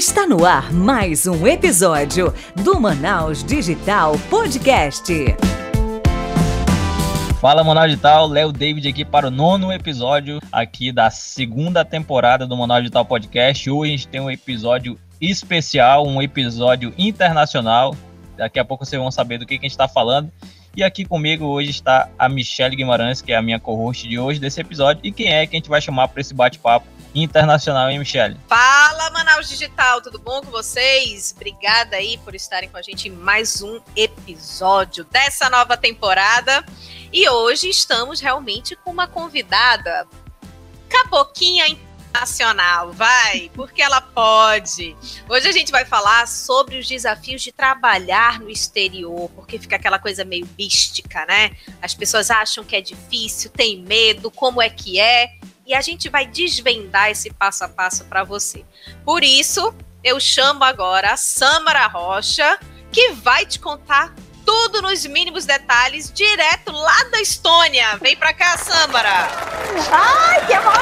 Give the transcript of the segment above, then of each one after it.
Está no ar mais um episódio do Manaus Digital Podcast. Fala Manaus Digital, Léo David aqui para o nono episódio aqui da segunda temporada do Manaus Digital Podcast. Hoje a gente tem um episódio especial, um episódio internacional. Daqui a pouco vocês vão saber do que, que a gente está falando. E aqui comigo hoje está a Michelle Guimarães, que é a minha co-host de hoje desse episódio. E quem é que a gente vai chamar para esse bate-papo internacional, hein, Michelle? Fala, Manaus Digital, tudo bom com vocês? Obrigada aí por estarem com a gente em mais um episódio dessa nova temporada. E hoje estamos realmente com uma convidada caboquinha nacional, vai, porque ela pode. Hoje a gente vai falar sobre os desafios de trabalhar no exterior, porque fica aquela coisa meio mística, né? As pessoas acham que é difícil, tem medo, como é que é? E a gente vai desvendar esse passo a passo para você. Por isso, eu chamo agora a Samara Rocha, que vai te contar tudo nos mínimos detalhes, direto lá da Estônia. Vem pra cá, Samara! Ai, que emoção!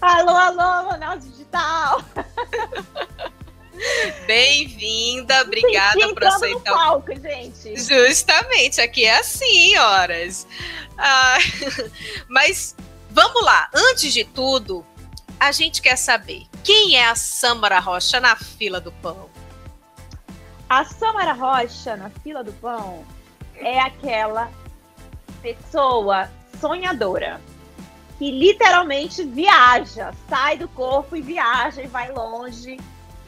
alô, alô, Manaus Digital! Bem-vinda, obrigada Sim, por aceitar. No palco, gente. Justamente, aqui é assim, horas. Ah, mas vamos lá, antes de tudo, a gente quer saber quem é a Samara Rocha na fila do pão? A Samara Rocha na fila do pão é aquela pessoa sonhadora que literalmente viaja, sai do corpo e viaja e vai longe.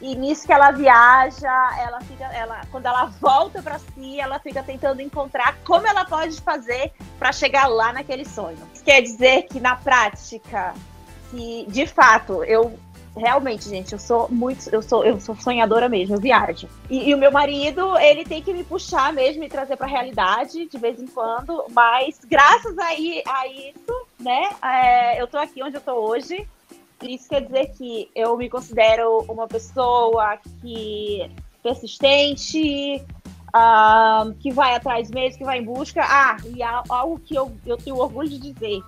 E nisso que ela viaja, ela fica, ela, quando ela volta para si, ela fica tentando encontrar como ela pode fazer para chegar lá naquele sonho. Isso quer dizer que na prática, que de fato eu realmente, gente, eu sou muito, eu sou, eu sou sonhadora mesmo, eu viajo. E, e o meu marido, ele tem que me puxar mesmo e trazer para a realidade de vez em quando, mas graças a, a isso, né, é, eu tô aqui onde eu tô hoje. Isso quer dizer que eu me considero uma pessoa que persistente, uh, que vai atrás mesmo, que vai em busca. Ah, e algo que eu, eu tenho orgulho de dizer,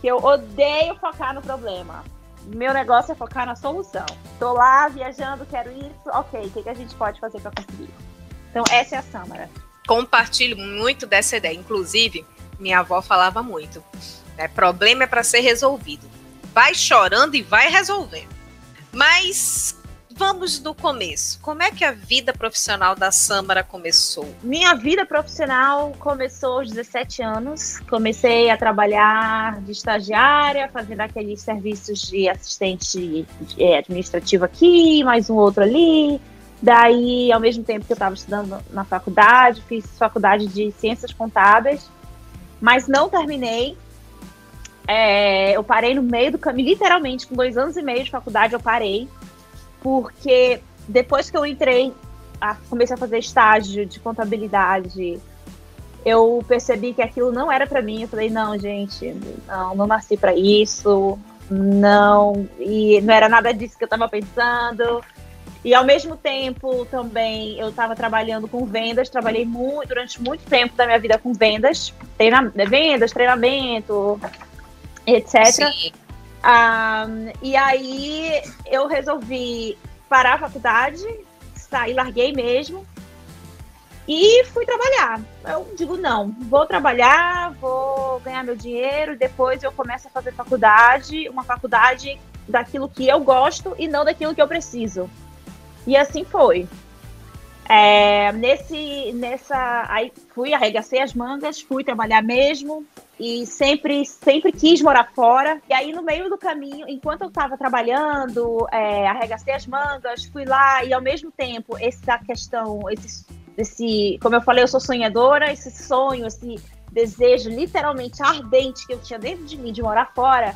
que eu odeio focar no problema meu negócio é focar na solução. Tô lá viajando, quero isso, ok, o que, que a gente pode fazer para conseguir? Então, essa é a Samara. Compartilho muito dessa ideia. Inclusive, minha avó falava muito: né, problema é para ser resolvido. Vai chorando e vai resolvendo. Mas vamos do começo. Como é que a vida profissional da Samara começou? Minha vida profissional começou aos 17 anos. Comecei a trabalhar de estagiária, fazendo aqueles serviços de assistente é, administrativo aqui, mais um outro ali. Daí, ao mesmo tempo que eu estava estudando na faculdade, fiz faculdade de ciências contábeis, mas não terminei. É, eu parei no meio do caminho, literalmente, com dois anos e meio de faculdade, eu parei porque depois que eu entrei, comecei a fazer estágio de contabilidade, eu percebi que aquilo não era para mim. Eu falei, não, gente, não, não nasci para isso, não, e não era nada disso que eu estava pensando. E ao mesmo tempo também eu estava trabalhando com vendas, trabalhei muito, durante muito tempo da minha vida com vendas, treina, vendas, treinamento, etc. Sim. Um, e aí eu resolvi parar a faculdade, sair, larguei mesmo e fui trabalhar. Eu digo, não, vou trabalhar, vou ganhar meu dinheiro, depois eu começo a fazer faculdade, uma faculdade daquilo que eu gosto e não daquilo que eu preciso. E assim foi. É, nesse, nessa, aí fui, arregacei as mangas, fui trabalhar mesmo, e sempre, sempre quis morar fora. E aí, no meio do caminho, enquanto eu estava trabalhando, é, arregacei as mangas, fui lá e ao mesmo tempo, essa questão, esse, esse, como eu falei, eu sou sonhadora, esse sonho, esse desejo literalmente ardente que eu tinha dentro de mim de morar fora,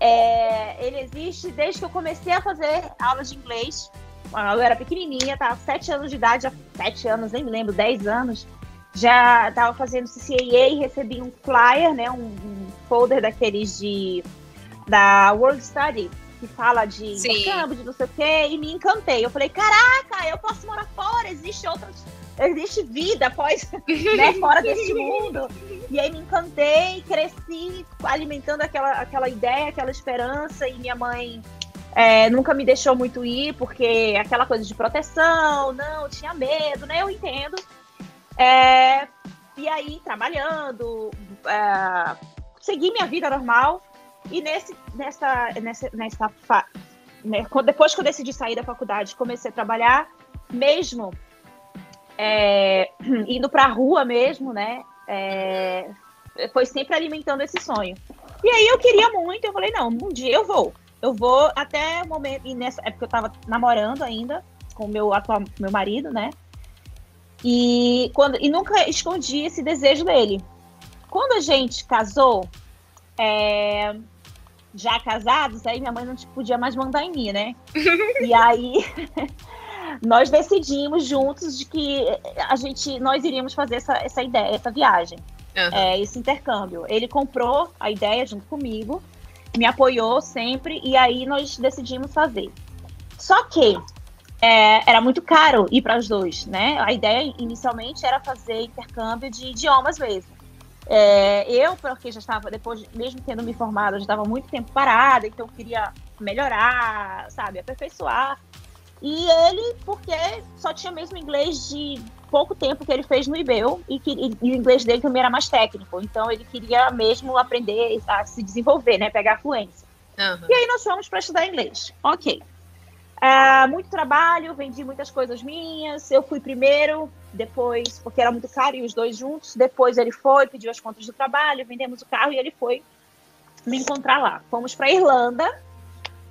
é, ele existe desde que eu comecei a fazer aulas de inglês. Eu era pequenininha, tava sete anos de idade, sete anos, nem me lembro, dez anos já estava fazendo CCAA e recebi um flyer, né, um, um, folder daqueles de da World Study que fala de intercâmbio, de não sei o quê, e me encantei. Eu falei, caraca, eu posso morar fora, existe outras, existe vida após, né, fora desse mundo. E aí me encantei, cresci alimentando aquela, aquela ideia, aquela esperança, e minha mãe é, nunca me deixou muito ir, porque aquela coisa de proteção, não, tinha medo, né? Eu entendo. É, e aí, trabalhando, é, segui minha vida normal. E nesse, nessa, nessa, nessa né, depois que eu decidi sair da faculdade, comecei a trabalhar, mesmo é, indo para a rua mesmo, né? É, foi sempre alimentando esse sonho. E aí eu queria muito, eu falei, não, um dia eu vou. Eu vou até o momento, e nessa época eu estava namorando ainda com o meu atual meu marido, né? E, quando, e nunca escondi esse desejo dele. Quando a gente casou, é, já casados, aí minha mãe não podia mais mandar em mim, né? e aí nós decidimos juntos de que a gente, nós iríamos fazer essa, essa ideia, essa viagem, uhum. é, esse intercâmbio. Ele comprou a ideia junto comigo, me apoiou sempre, e aí nós decidimos fazer. Só que é, era muito caro ir para os dois, né? A ideia inicialmente era fazer intercâmbio de idiomas mesmo. É, eu, porque já estava, depois, mesmo tendo me formado, já estava muito tempo parada, então queria melhorar, sabe, aperfeiçoar. E ele, porque só tinha mesmo inglês de pouco tempo que ele fez no IBEL e, que, e, e o inglês dele também era mais técnico, então ele queria mesmo aprender a se desenvolver, né, pegar a fluência. Uhum. E aí nós fomos para estudar inglês. Ok. É, muito trabalho, vendi muitas coisas minhas. Eu fui primeiro, depois, porque era muito caro, e os dois juntos. Depois ele foi, pediu as contas do trabalho, vendemos o carro e ele foi me encontrar lá. Fomos para Irlanda.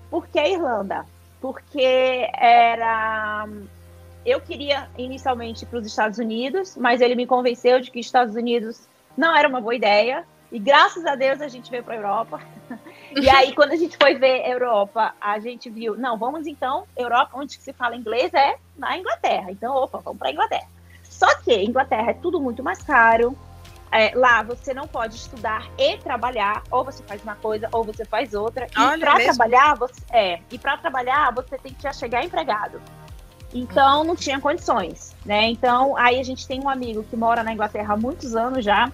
Por que Irlanda? Porque era. Eu queria inicialmente para os Estados Unidos, mas ele me convenceu de que Estados Unidos não era uma boa ideia. E graças a Deus a gente veio para a Europa. E aí, quando a gente foi ver Europa, a gente viu, não, vamos então, Europa, onde se fala inglês é na Inglaterra. Então, opa, vamos para a Inglaterra. Só que Inglaterra é tudo muito mais caro. É, lá você não pode estudar e trabalhar, ou você faz uma coisa ou você faz outra. E para trabalhar, você é, e para trabalhar você tem que já chegar empregado. Então não tinha condições, né? Então aí a gente tem um amigo que mora na Inglaterra há muitos anos já,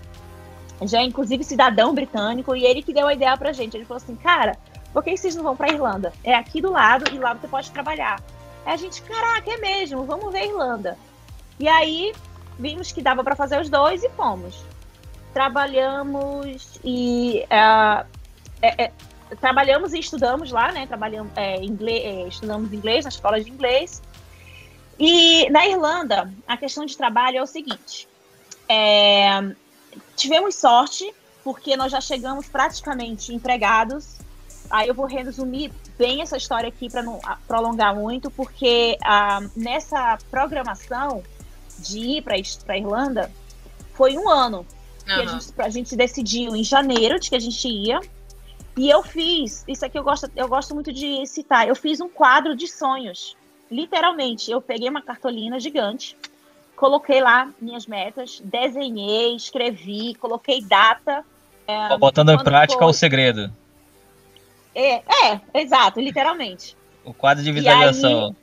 já é inclusive cidadão britânico, e ele que deu a ideia pra gente. Ele falou assim, cara, por que vocês não vão pra Irlanda? É aqui do lado e lá você pode trabalhar. Aí a gente, caraca, é mesmo, vamos ver a Irlanda. E aí vimos que dava para fazer os dois e fomos. Trabalhamos e uh, é, é, trabalhamos e estudamos lá, né? Trabalhamos, é, inglês, é, estudamos inglês na escola de inglês. E na Irlanda, a questão de trabalho é o seguinte: é, tivemos sorte, porque nós já chegamos praticamente empregados. Aí eu vou resumir bem essa história aqui para não prolongar muito, porque ah, nessa programação de ir para a Irlanda foi um ano que a, gente, a gente decidiu em janeiro de que a gente ia. E eu fiz, isso aqui eu gosto, eu gosto muito de citar, eu fiz um quadro de sonhos. Literalmente, eu peguei uma cartolina gigante, coloquei lá minhas metas, desenhei, escrevi, coloquei data. É, Botando em prática foi. o segredo. É, é, exato, literalmente. O quadro de visualização.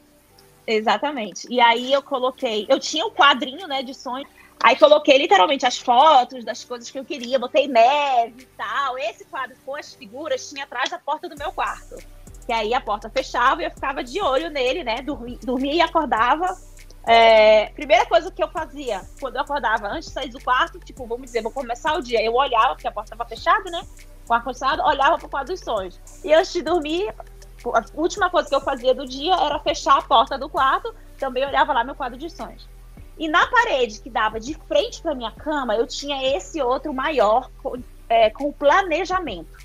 Aí, exatamente. E aí eu coloquei, eu tinha um quadrinho, né, de sonho. Aí coloquei literalmente as fotos das coisas que eu queria, botei neve e tal. Esse quadro com as figuras tinha atrás da porta do meu quarto. Que aí a porta fechava e eu ficava de olho nele, né? Dormia, dormia e acordava é, primeira coisa que eu fazia quando eu acordava, antes de sair do quarto, tipo, vamos dizer, vou começar o dia, eu olhava, porque a porta estava fechada, né? Com o ar-condicionado, olhava para o quadro dos sonhos. E antes de dormir, a última coisa que eu fazia do dia era fechar a porta do quarto, também olhava lá meu quadro de sonhos. E na parede que dava de frente para minha cama, eu tinha esse outro maior com, é, com planejamento.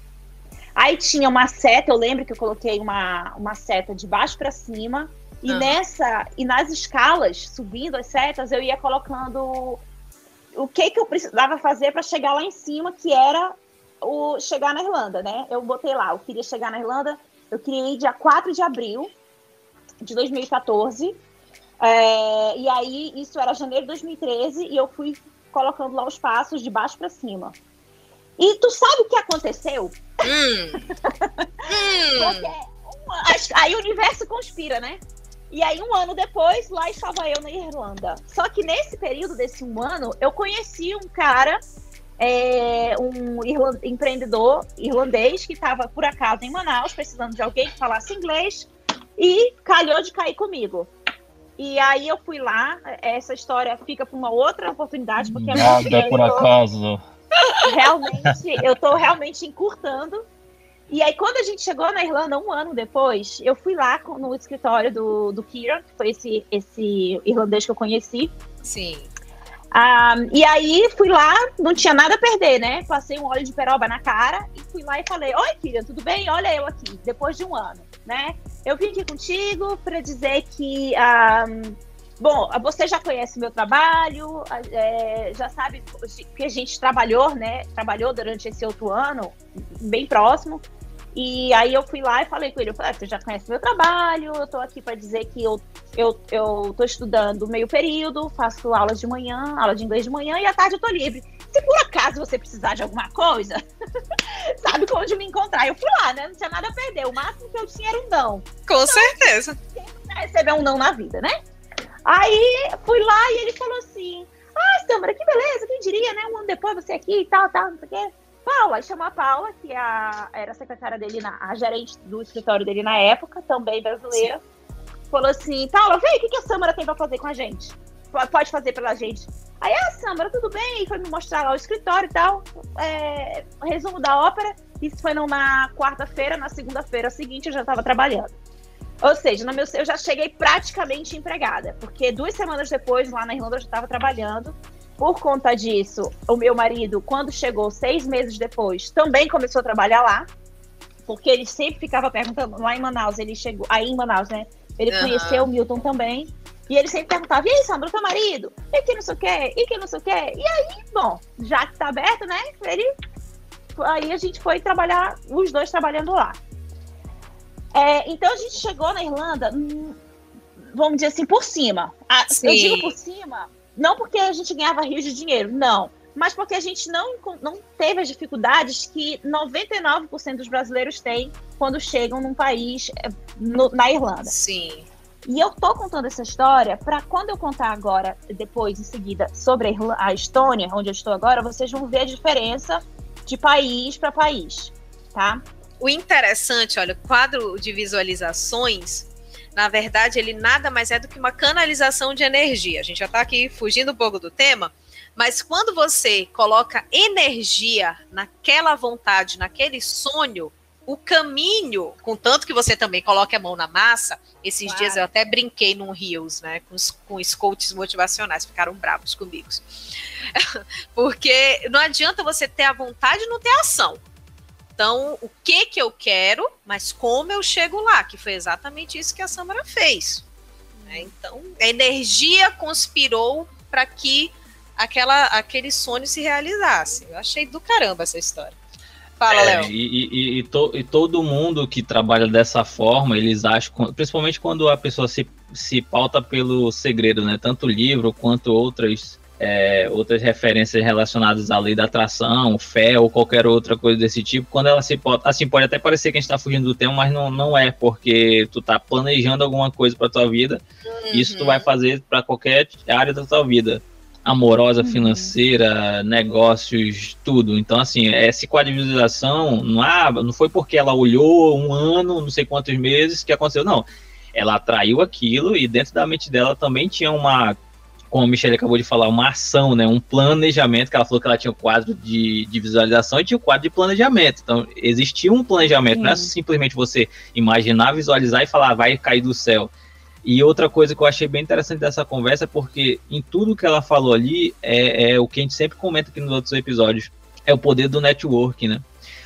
Aí tinha uma seta, eu lembro que eu coloquei uma, uma seta de baixo para cima, e nessa, e nas escalas, subindo as setas, eu ia colocando o que que eu precisava fazer para chegar lá em cima, que era o chegar na Irlanda, né? Eu botei lá, eu queria chegar na Irlanda, eu queria ir dia 4 de abril de 2014. É, e aí, isso era janeiro de 2013, e eu fui colocando lá os passos de baixo para cima. E tu sabe o que aconteceu? Hum. Porque, aí o universo conspira, né? E aí, um ano depois, lá estava eu na Irlanda. Só que nesse período desse um ano, eu conheci um cara é, um empreendedor irlandês que estava, por acaso, em Manaus, precisando de alguém que falasse inglês, e calhou de cair comigo. E aí eu fui lá, essa história fica para uma outra oportunidade, porque Nada é por acaso. Realmente, eu estou realmente encurtando. E aí, quando a gente chegou na Irlanda, um ano depois, eu fui lá no escritório do, do Kieran, que foi esse, esse irlandês que eu conheci. Sim. Ah, e aí fui lá, não tinha nada a perder, né? Passei um óleo de peroba na cara e fui lá e falei: Oi, Kira, tudo bem? Olha eu aqui, depois de um ano, né? Eu vim aqui contigo para dizer que. Ah, bom, você já conhece meu trabalho, é, já sabe que a gente trabalhou, né? Trabalhou durante esse outro ano, bem próximo. E aí eu fui lá e falei com ele, eu falei, ah, você já conhece meu trabalho, eu tô aqui para dizer que eu, eu, eu tô estudando meio período, faço aulas de manhã, aula de inglês de manhã e à tarde eu tô livre. Se por acaso você precisar de alguma coisa, sabe onde me encontrar. Eu fui lá, né? Não tinha nada a perder. O máximo que eu tinha era um não. Com então, certeza. Quem vai receber um não na vida, né? Aí fui lá e ele falou assim: Ah, Samara, que beleza, quem diria, né? Um ano depois você aqui e tal, tal, não sei o quê. Paula, aí chamou a Paula, que é a, era a secretária dele, na, a gerente do escritório dele na época, também brasileira. Sim. Falou assim: Paula, vem, o que, que a Samara tem pra fazer com a gente? Pode fazer pela gente. Aí, ah, Samara, tudo bem? E foi me mostrar lá o escritório e tal. É, resumo da ópera. Isso foi numa quarta-feira, na segunda-feira seguinte eu já estava trabalhando. Ou seja, no meu, eu já cheguei praticamente empregada, porque duas semanas depois, lá na Irlanda, eu já estava trabalhando por conta disso, o meu marido, quando chegou seis meses depois, também começou a trabalhar lá, porque ele sempre ficava perguntando, lá em Manaus, ele chegou, aí em Manaus, né? Ele uhum. conheceu o Milton também, e ele sempre perguntava, e aí, Sandra, teu marido? E que não sei o quê? E que não sei o quê? E aí, bom, já que tá aberto, né? Ele, aí a gente foi trabalhar, os dois trabalhando lá. É, então a gente chegou na Irlanda, hum, vamos dizer assim, por cima. A, eu digo por cima não porque a gente ganhava rios de dinheiro, não. Mas porque a gente não, não teve as dificuldades que 99% dos brasileiros têm quando chegam num país, eh, no, na Irlanda. Sim. E eu tô contando essa história para quando eu contar agora, depois, em seguida, sobre a, Irlanda, a Estônia, onde eu estou agora, vocês vão ver a diferença de país para país, tá? O interessante, olha, o quadro de visualizações na verdade, ele nada mais é do que uma canalização de energia. A gente já está aqui fugindo um pouco do tema, mas quando você coloca energia naquela vontade, naquele sonho, o caminho, contanto que você também coloque a mão na massa, esses claro. dias eu até brinquei num Rios, né, com, os, com os coaches motivacionais, ficaram bravos comigo. Porque não adianta você ter a vontade e não ter ação. Então, o que que eu quero, mas como eu chego lá, que foi exatamente isso que a Samara fez. Né? Então, a energia conspirou para que aquela, aquele sonho se realizasse. Eu achei do caramba essa história. Fala, é, Léo. E, e, e, to, e, todo mundo que trabalha dessa forma, eles acham, principalmente quando a pessoa se, se pauta pelo segredo, né? Tanto o livro quanto outras é, outras referências relacionadas à lei da atração, fé ou qualquer outra coisa desse tipo, quando ela se pode, assim, pode até parecer que a gente está fugindo do tema, mas não, não é, porque tu tá planejando alguma coisa para tua vida, uhum. isso tu vai fazer para qualquer área da tua vida, amorosa, uhum. financeira, negócios, tudo. Então, assim, essa quadrivisualização não, ah, não foi porque ela olhou um ano, não sei quantos meses que aconteceu, não. Ela atraiu aquilo e dentro da mente dela também tinha uma como a Michelle acabou de falar, uma ação, né, um planejamento, que ela falou que ela tinha o um quadro de, de visualização e tinha o um quadro de planejamento. Então, existia um planejamento, Sim. não é simplesmente você imaginar, visualizar e falar, ah, vai cair do céu. E outra coisa que eu achei bem interessante dessa conversa é porque em tudo que ela falou ali, é, é o que a gente sempre comenta aqui nos outros episódios, é o poder do network, né?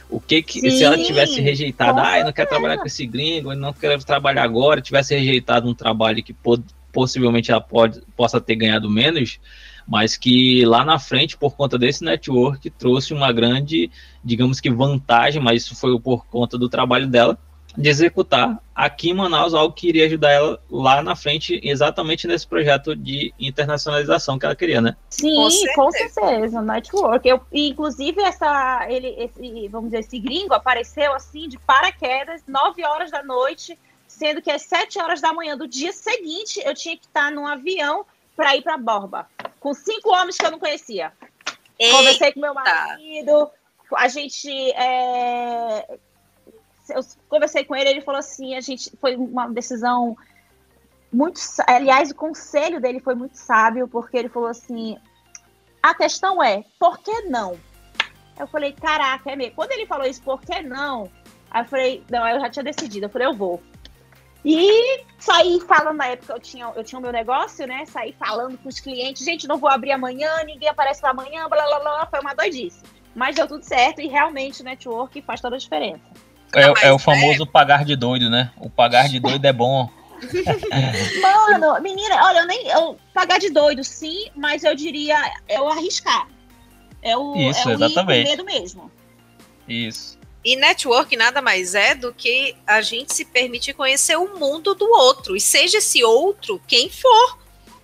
O que, que Sim, se ela tivesse rejeitado, ah, eu não quero trabalhar com esse gringo, eu não quero trabalhar agora, tivesse rejeitado um trabalho que pod possivelmente ela pode, possa ter ganhado menos, mas que lá na frente, por conta desse network, trouxe uma grande, digamos que vantagem, mas isso foi por conta do trabalho dela, de executar aqui em Manaus algo que iria ajudar ela lá na frente, exatamente nesse projeto de internacionalização que ela queria, né? Sim, com certeza, com certeza network. Eu, inclusive, essa, ele, esse, vamos dizer, esse gringo apareceu assim de paraquedas, 9 horas da noite, sendo que às 7 horas da manhã do dia seguinte eu tinha que estar num avião para ir para Borba, com cinco homens que eu não conhecia. Eita. Conversei com meu marido, a gente. É, eu conversei com ele, ele falou assim: a gente foi uma decisão muito. Aliás, o conselho dele foi muito sábio, porque ele falou assim: a questão é, por que não? Eu falei, caraca, é mesmo. Quando ele falou isso, por que não? Aí eu falei, não, eu já tinha decidido. Eu falei, eu vou. E saí falando na época, eu tinha, eu tinha o meu negócio, né? Saí falando com os clientes, gente, não vou abrir amanhã, ninguém aparece para amanhã, blá blá blá, foi uma doidice. Mas deu tudo certo e realmente o network faz toda a diferença. É, é o famoso é... pagar de doido, né? O pagar de doido é bom. Mano, menina, olha, eu nem. Eu, pagar de doido, sim, mas eu diria é o arriscar. É o, Isso, é o exatamente. medo mesmo. Isso. E network nada mais é do que a gente se permitir conhecer o mundo do outro, e seja esse outro quem for.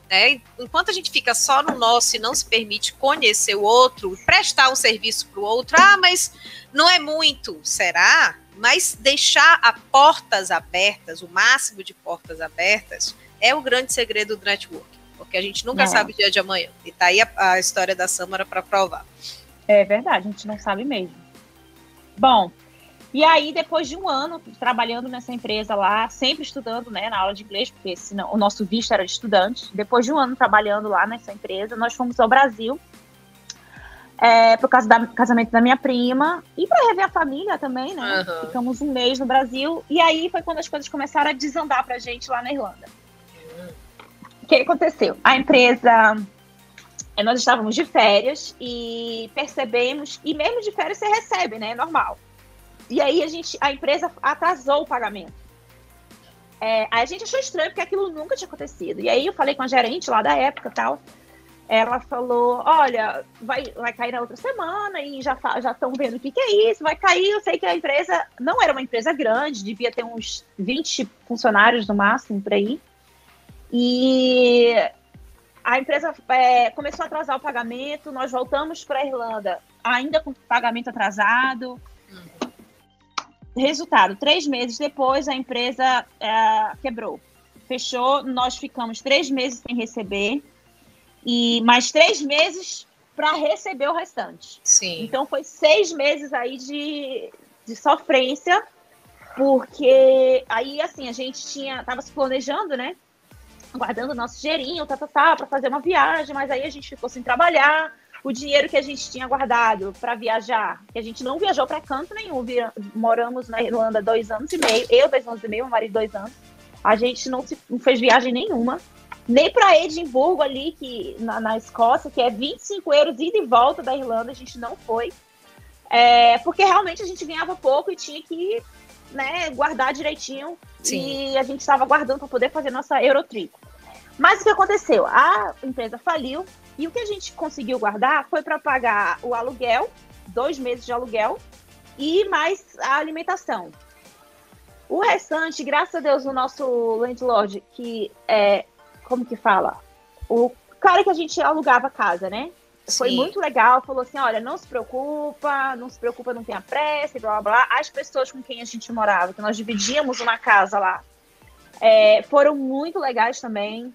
Né? Enquanto a gente fica só no nosso e não se permite conhecer o outro, prestar um serviço para o outro, ah, mas não é muito, será? Mas deixar a portas abertas, o máximo de portas abertas, é o grande segredo do network, porque a gente nunca sabe o dia de amanhã. E tá aí a, a história da Samara para provar. É verdade, a gente não sabe mesmo. Bom, e aí, depois de um ano trabalhando nessa empresa lá, sempre estudando, né, na aula de inglês, porque senão, o nosso visto era de estudante. Depois de um ano trabalhando lá nessa empresa, nós fomos ao Brasil é, por causa do casamento da minha prima e para rever a família também, né? Uhum. Ficamos um mês no Brasil e aí foi quando as coisas começaram a desandar pra gente lá na Irlanda. O que aconteceu? A empresa nós estávamos de férias e percebemos, e mesmo de férias você recebe, né? É normal. E aí a gente, a empresa atrasou o pagamento. É, a gente achou estranho, porque aquilo nunca tinha acontecido. E aí eu falei com a gerente lá da época tal. Ela falou: olha, vai, vai cair na outra semana e já já estão vendo o que, que é isso, vai cair. Eu sei que a empresa não era uma empresa grande, devia ter uns 20 funcionários no máximo por aí. E a empresa é, começou a atrasar o pagamento, nós voltamos para a Irlanda ainda com pagamento atrasado. Resultado: três meses depois, a empresa é, quebrou, fechou. Nós ficamos três meses sem receber e mais três meses para receber o restante. Sim. Então, foi seis meses aí de, de sofrência, porque aí, assim, a gente tinha, tava se planejando, né? Guardando nosso dinheirinho, tá, tá, tá, para fazer uma viagem, mas aí a gente ficou sem trabalhar. O dinheiro que a gente tinha guardado para viajar, que a gente não viajou para canto nenhum, via, moramos na Irlanda dois anos e meio, eu dois anos e meio, meu marido dois anos. A gente não, se, não fez viagem nenhuma, nem para Edimburgo ali, que, na, na, Escócia, que é 25 euros ida e volta da Irlanda, a gente não foi. É, porque realmente a gente ganhava pouco e tinha que né, guardar direitinho. Sim. E a gente estava guardando para poder fazer nossa Eurotrip. Mas o que aconteceu? A empresa faliu e o que a gente conseguiu guardar foi para pagar o aluguel, dois meses de aluguel, e mais a alimentação. O restante, graças a Deus, o nosso landlord, que é, como que fala? O cara que a gente alugava a casa, né? Foi muito legal, falou assim, olha, não se preocupa, não se preocupa, não tenha pressa, blá, blá, blá. As pessoas com quem a gente morava, que nós dividíamos uma casa lá, é, foram muito legais também,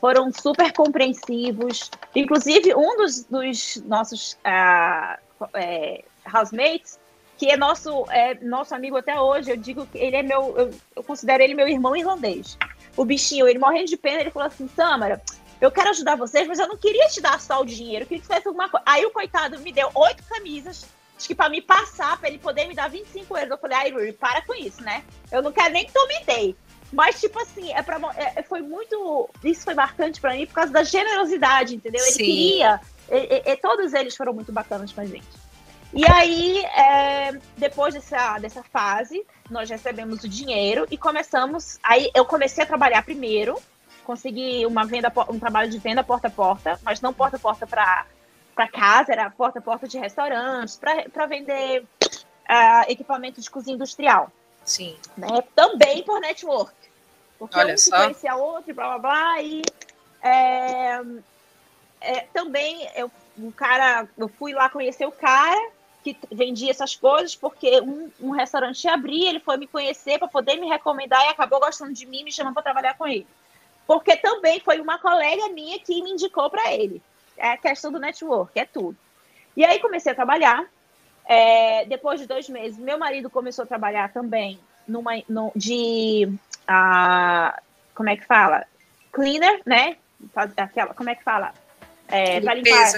foram super compreensivos. Inclusive, um dos, dos nossos uh, é, housemates, que é nosso, é nosso amigo até hoje, eu digo que ele é meu, eu, eu considero ele meu irmão irlandês. O bichinho, ele morrendo de pena, ele falou assim, Samara, eu quero ajudar vocês, mas eu não queria te dar só o dinheiro, eu queria que fizesse alguma coisa. Aí o coitado me deu oito camisas, acho que para me passar, para ele poder me dar 25 euros. Eu falei, ai, Rui, para com isso, né? Eu não quero nem que tu me dê. Mas, tipo assim, é pra, é, foi muito. Isso foi marcante para mim por causa da generosidade, entendeu? Ele Sim. queria. E, e, todos eles foram muito bacanas com a gente. E aí, é, depois dessa, dessa fase, nós recebemos o dinheiro e começamos. Aí eu comecei a trabalhar primeiro consegui uma venda, um trabalho de venda porta a porta, mas não porta a porta para casa, era porta a porta de restaurantes, para vender uh, equipamento de cozinha industrial. Sim. Né? Também por network. Porque Olha um se conhecia outro, blá blá blá, e é, é, também eu, o cara, eu fui lá conhecer o cara que vendia essas coisas, porque um, um restaurante abria, ele foi me conhecer para poder me recomendar e acabou gostando de mim, me chamando para trabalhar com ele porque também foi uma colega minha que me indicou para ele. é a questão do network, é tudo. E aí comecei a trabalhar. É, depois de dois meses, meu marido começou a trabalhar também numa no, de como é que fala? Cleaner, né? Aquela, como é que fala? É, para limpar.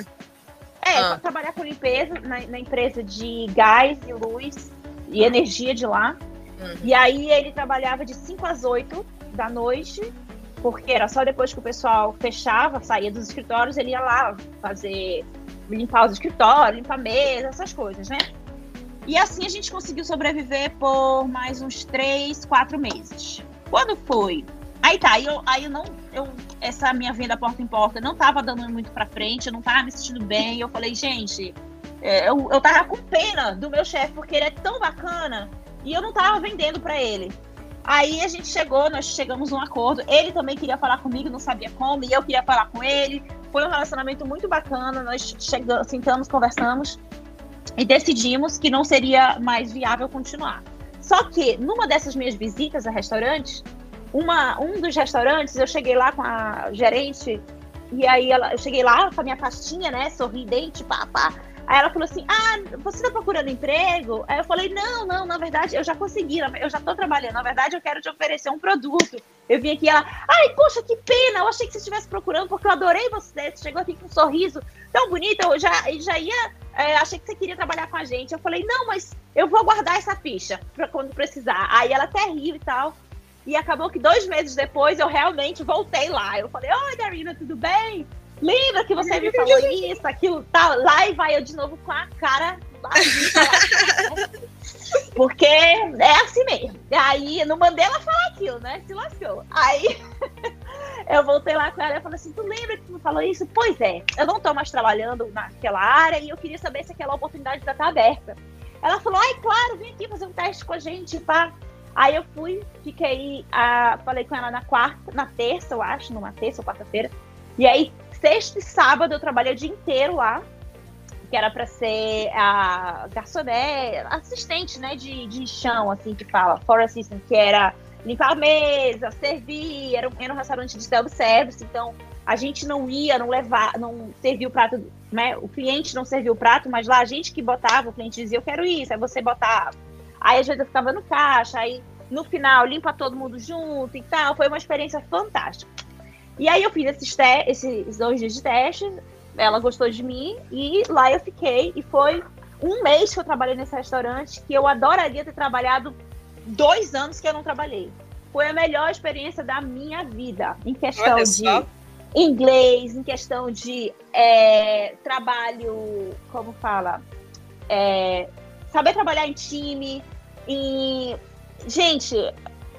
É, ah. trabalhar com limpeza na, na, empresa de gás e luz e energia de lá. Uhum. E aí ele trabalhava de 5 às 8 da noite, porque era só depois que o pessoal fechava, saía dos escritórios, ele ia lá fazer limpar os escritórios, limpar a mesa, essas coisas, né? E assim a gente conseguiu sobreviver por mais uns três, quatro meses. Quando foi? Aí tá, aí eu, aí eu não. Eu, essa minha venda porta em porta não tava dando muito pra frente, eu não tava me sentindo bem. Eu falei, gente, é, eu, eu tava com pena do meu chefe, porque ele é tão bacana e eu não tava vendendo para ele. Aí a gente chegou, nós chegamos num acordo. Ele também queria falar comigo, não sabia como, e eu queria falar com ele. Foi um relacionamento muito bacana. Nós chegamos, sentamos, conversamos e decidimos que não seria mais viável continuar. Só que numa dessas minhas visitas a restaurantes, uma, um dos restaurantes, eu cheguei lá com a gerente e aí ela, eu cheguei lá com a minha pastinha, né, sorridente, pá, pá. Aí ela falou assim: Ah, você tá procurando emprego? Aí eu falei: Não, não, na verdade eu já consegui, eu já tô trabalhando. Na verdade eu quero te oferecer um produto. Eu vim aqui ela: Ai, poxa, que pena, eu achei que você estivesse procurando porque eu adorei você. Você chegou aqui com um sorriso tão bonito, eu já, já ia. É, achei que você queria trabalhar com a gente. Eu falei: Não, mas eu vou guardar essa ficha pra quando precisar. Aí ela até riu e tal. E acabou que dois meses depois eu realmente voltei lá. Eu falei: Oi, Darina, tudo bem? Lembra que você me falou isso, aquilo, tal? Lá e vai eu de novo com a cara Porque é assim mesmo. Aí não mandei ela falar aquilo, né? Se lascou. Aí eu voltei lá com ela e falei assim: Tu lembra que tu me falou isso? Pois é, eu não tô mais trabalhando naquela área e eu queria saber se aquela oportunidade ainda tá aberta. Ela falou: Ai, claro, vem aqui fazer um teste com a gente, pá. Aí eu fui, fiquei, uh, falei com ela na quarta, na terça, eu acho, numa terça ou quarta-feira. E aí sexta e sábado eu trabalhei o dia inteiro lá, que era para ser a garçonete, assistente, né, de, de chão, assim, que fala, for assistant, que era limpar a mesa, servir, era, era um restaurante de self-service, então a gente não ia, não levar, não servia o prato, né, o cliente não servia o prato, mas lá a gente que botava, o cliente dizia, eu quero isso, aí você botava. Aí a gente ficava no caixa, aí no final limpa todo mundo junto e tal, foi uma experiência fantástica. E aí eu fiz esses, esses dois dias de teste, ela gostou de mim e lá eu fiquei. E foi um mês que eu trabalhei nesse restaurante que eu adoraria ter trabalhado dois anos que eu não trabalhei. Foi a melhor experiência da minha vida em questão de inglês, em questão de é, trabalho, como fala, é, saber trabalhar em time, em gente,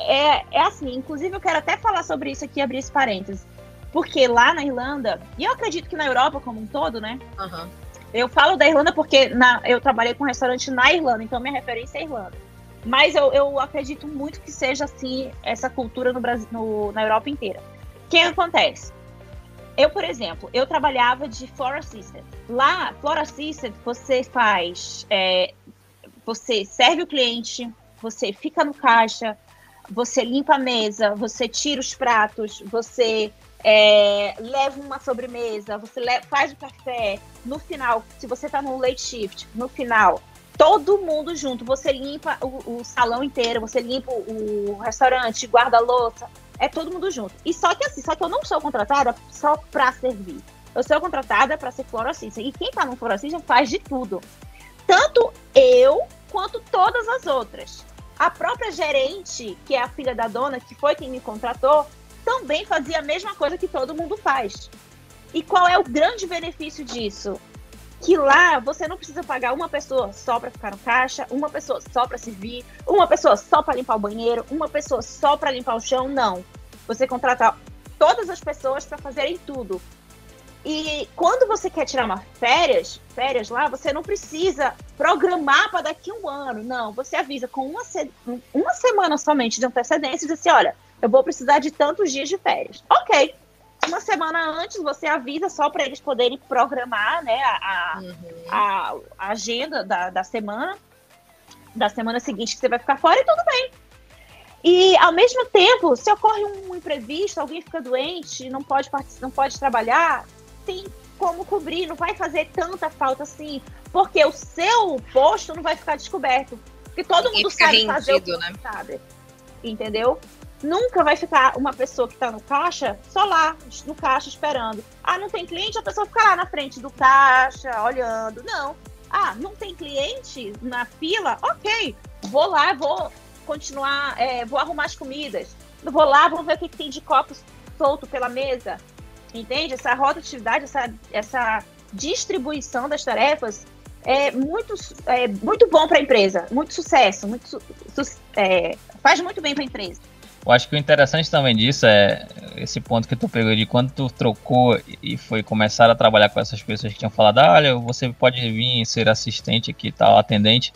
é, é assim, inclusive eu quero até falar sobre isso aqui, abrir esse parênteses. Porque lá na Irlanda, e eu acredito que na Europa como um todo, né? Uhum. Eu falo da Irlanda porque na, eu trabalhei com um restaurante na Irlanda, então minha referência é Irlanda. Mas eu, eu acredito muito que seja assim essa cultura no Brasil, no, na Europa inteira. O que acontece? Eu, por exemplo, eu trabalhava de floor assistant. Lá, floor assistant, você faz, é, você serve o cliente, você fica no caixa, você limpa a mesa, você tira os pratos, você é, leva uma sobremesa, você faz o café. No final, se você está no late shift, no final, todo mundo junto, você limpa o, o salão inteiro, você limpa o, restaurante, guarda a louça, é todo mundo junto. E só que assim, só que eu não sou contratada só para servir. Eu sou contratada para ser florocista. E quem está no florocista faz de tudo. Tanto eu quanto todas as outras. A própria gerente, que é a filha da dona, que foi quem me contratou, também fazia a mesma coisa que todo mundo faz. E qual é o grande benefício disso? Que lá você não precisa pagar uma pessoa só para ficar no caixa, uma pessoa só para servir, uma pessoa só para limpar o banheiro, uma pessoa só para limpar o chão, não. Você contrata todas as pessoas para fazerem tudo. E quando você quer tirar uma férias, férias lá, você não precisa programar para daqui a um ano. Não, você avisa com uma, se uma semana somente de antecedência e diz assim: olha, eu vou precisar de tantos dias de férias. Ok. Uma semana antes você avisa só para eles poderem programar né, a, uhum. a, a, agenda da, da semana, da semana seguinte que você vai ficar fora e tudo bem. E ao mesmo tempo, se ocorre um imprevisto, alguém fica doente, não pode não pode trabalhar, tem como cobrir, não vai fazer tanta falta assim, porque o seu posto não vai ficar descoberto. Porque todo mundo sabe rendido, fazer o que né? sabe. Entendeu? Nunca vai ficar uma pessoa que está no caixa só lá, no caixa, esperando. Ah, não tem cliente, a pessoa fica lá na frente do caixa, olhando. Não. Ah, não tem cliente na fila? Ok, vou lá, vou continuar, é, vou arrumar as comidas. Vou lá, vou ver o que, que tem de copos solto pela mesa. Entende? Essa rotatividade, essa, essa distribuição das tarefas é muito, é muito bom para a empresa, muito sucesso, muito su, su, é, faz muito bem para a empresa. Eu acho que o interessante também disso é esse ponto que tu pegou de quando tu trocou e foi começar a trabalhar com essas pessoas que tinham falado, ah, olha, você pode vir ser assistente aqui tal, atendente.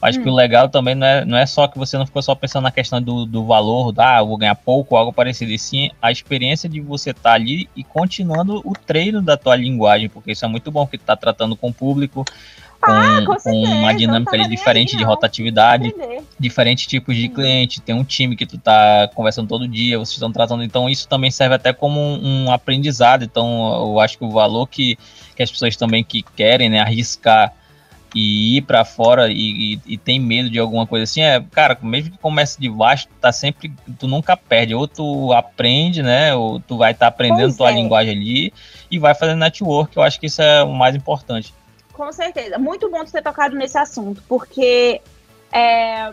Acho hum. que o legal também não é, não é só que você não ficou só pensando na questão do, do valor, da ah, vou ganhar pouco, algo parecido, e sim a experiência de você estar tá ali e continuando o treino da tua linguagem, porque isso é muito bom, porque tu tá tratando com o público, com, ah, com, com uma dinâmica ali diferente de rotatividade, diferentes tipos de cliente, tem um time que tu tá conversando todo dia, vocês estão tratando, então isso também serve até como um, um aprendizado, então eu acho que o valor que, que as pessoas também que querem, né, arriscar e ir para fora e, e, e, tem medo de alguma coisa assim, é, cara, mesmo que comece de baixo, tu tá sempre, tu nunca perde, ou tu aprende, né, ou tu vai estar tá aprendendo pois tua é. linguagem ali e vai fazendo network, eu acho que isso é o mais importante. Com certeza, muito bom ter tocado nesse assunto, porque é,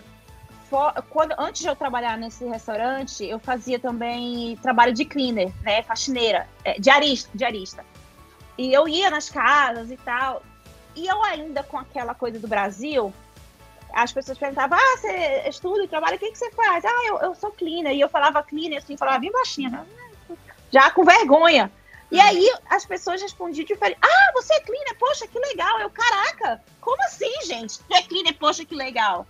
for, quando, antes de eu trabalhar nesse restaurante, eu fazia também trabalho de cleaner, né, faxineira, é, diarista, diarista. E eu ia nas casas e tal, e eu ainda com aquela coisa do Brasil, as pessoas perguntavam, ah, você estuda e trabalha, o que, que você faz? Ah, eu, eu sou cleaner. E eu falava cleaner, assim, falava bem baixinha, né? já com vergonha. E aí as pessoas respondiam diferente. Ah, você é cleaner? Poxa, que legal. Eu, caraca, como assim, gente? Tu é cleaner? Poxa, que legal.